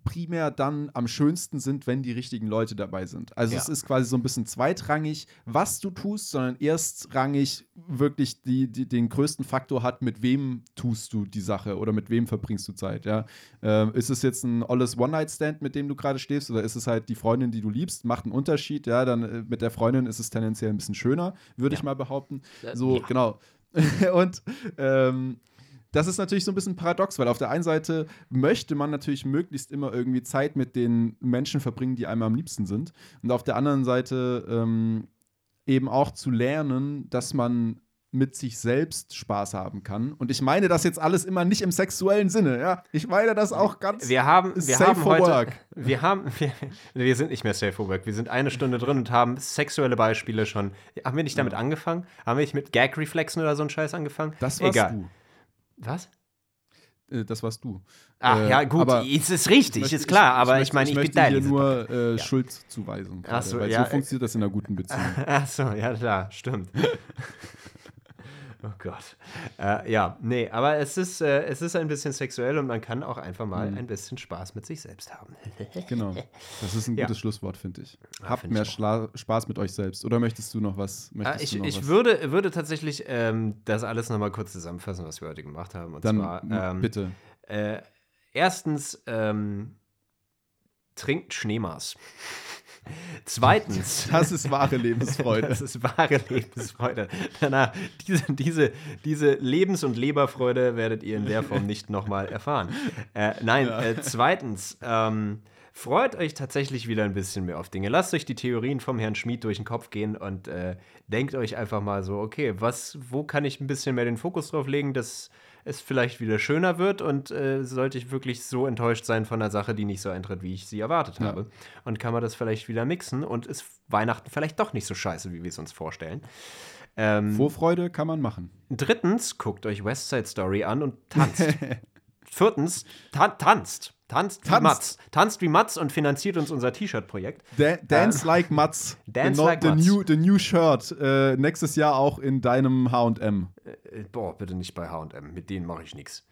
primär dann am schönsten sind, wenn die richtigen Leute dabei sind. Also Ja. es ist quasi so ein bisschen zweitrangig, was du tust, sondern erstrangig wirklich die, die, den größten Faktor hat, mit wem tust du die Sache oder mit wem verbringst du Zeit. Ja? Ähm, ist es jetzt ein alles One-Night-Stand, mit dem du gerade stehst, oder ist es halt die Freundin, die du liebst? Macht einen Unterschied, ja, dann äh, mit der Freundin ist es tendenziell ein bisschen schöner, würde ich mal behaupten. Äh, So, ja. genau. Und ähm, das ist natürlich so ein bisschen paradox, weil auf der einen Seite möchte man natürlich möglichst immer irgendwie Zeit mit den Menschen verbringen, die einem am liebsten sind. Und auf der anderen Seite ähm, eben auch zu lernen, dass man mit sich selbst Spaß haben kann. Und ich meine das jetzt alles immer nicht im sexuellen Sinne, ja. Ich meine das auch ganz. Wir haben, wir safe haben for heute, work. wir haben, wir, wir sind nicht mehr safe for work. Wir sind eine Stunde drin und haben sexuelle Beispiele schon. Haben wir nicht damit angefangen? Haben wir nicht mit Gag-Reflexen oder so einen Scheiß angefangen? Das warst Egal. Du. Äh, das warst du. Ach Äh, ja, gut, aber es ist richtig, möchte- ist klar, aber ich, möchte- meine, ich, bin möchte da. hier nur äh, Schuldzuweisung. Ach gerade, so, weil ja, so funktioniert das in einer guten Beziehung. Ach so, ja klar, stimmt. oh Gott. Äh, ja, nee, aber es ist, äh, es ist ein bisschen sexuell und man kann auch einfach mal Mhm. ein bisschen Spaß mit sich selbst haben. Genau. Das ist ein Ja. gutes Schlusswort, finde ich. Habt find mehr ich Spaß mit euch selbst. Oder möchtest du noch was? Ah, ich noch ich was? würde, würde tatsächlich ähm, das alles nochmal kurz zusammenfassen, was wir heute gemacht haben. Und Dann zwar, ähm, bitte. Äh, erstens, ähm, trinkt Schneemaß. Zweitens, Das ist wahre Lebensfreude. Das ist wahre Lebensfreude. Danach, diese, diese, diese Lebens- und Leberfreude werdet ihr in der Form nicht nochmal erfahren. Äh, nein, äh, zweitens, ähm, freut euch tatsächlich wieder ein bisschen mehr auf Dinge. Lasst euch die Theorien vom Herrn Schmid durch den Kopf gehen und äh, denkt euch einfach mal so, okay, was, wo kann ich ein bisschen mehr den Fokus drauf legen, dass es vielleicht wieder schöner wird und äh, sollte ich wirklich so enttäuscht sein von einer Sache, die nicht so eintritt, wie ich sie erwartet Ja. habe. Und kann man das vielleicht wieder mixen und ist Weihnachten vielleicht doch nicht so scheiße, wie wir es uns vorstellen. Ähm, Vorfreude kann man machen. drittens, guckt euch West Side Story an und tanzt. Viertens, ta tanzt. Tanzt wie Tanzt. Matz. Tanzt wie Matz und finanziert uns unser T-Shirt-Projekt. Da Dance like Mats. Dance the, no- like the Mats. New, the new Shirt. Äh, nächstes Jahr auch in deinem H&M. Äh, boah, bitte nicht bei H&M. Mit denen mache ich nichts.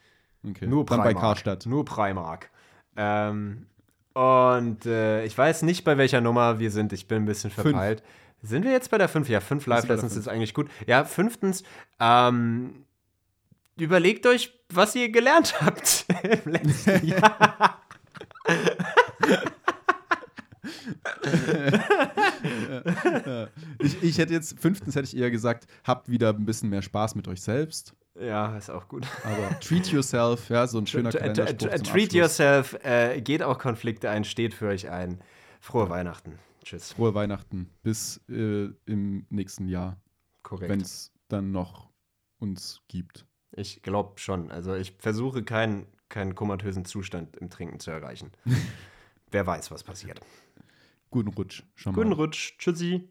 Okay. Nur Dann Primark. bei Karstadt. Nur Primark. Ähm, und äh, ich weiß nicht, bei welcher Nummer wir sind. Ich bin ein bisschen verpeilt. Sind wir jetzt bei der 5? Ja, 5 bei der Live-Lessons fünf. ist eigentlich gut. Ja, fünftens, ähm, überlegt euch, was ihr gelernt habt im letzten Jahr. Ich, ich hätte jetzt, fünftens hätte ich eher gesagt, habt wieder ein bisschen mehr Spaß mit euch selbst. Ja, ist auch gut. Aber treat yourself, ja, so ein schöner Kalenderspruch Treat Abschluss. yourself, äh, geht auch Konflikte ein, steht für euch ein. Frohe Weihnachten. Tschüss. Frohe Weihnachten. Bis äh, im nächsten Jahr, Korrekt. wenn es dann noch uns gibt. Ich glaube schon. Also ich versuche keinen, keinen komatösen Zustand im Trinken zu erreichen. Wer weiß, was passiert. Guten Rutsch schon mal. Guten Rutsch. Tschüssi.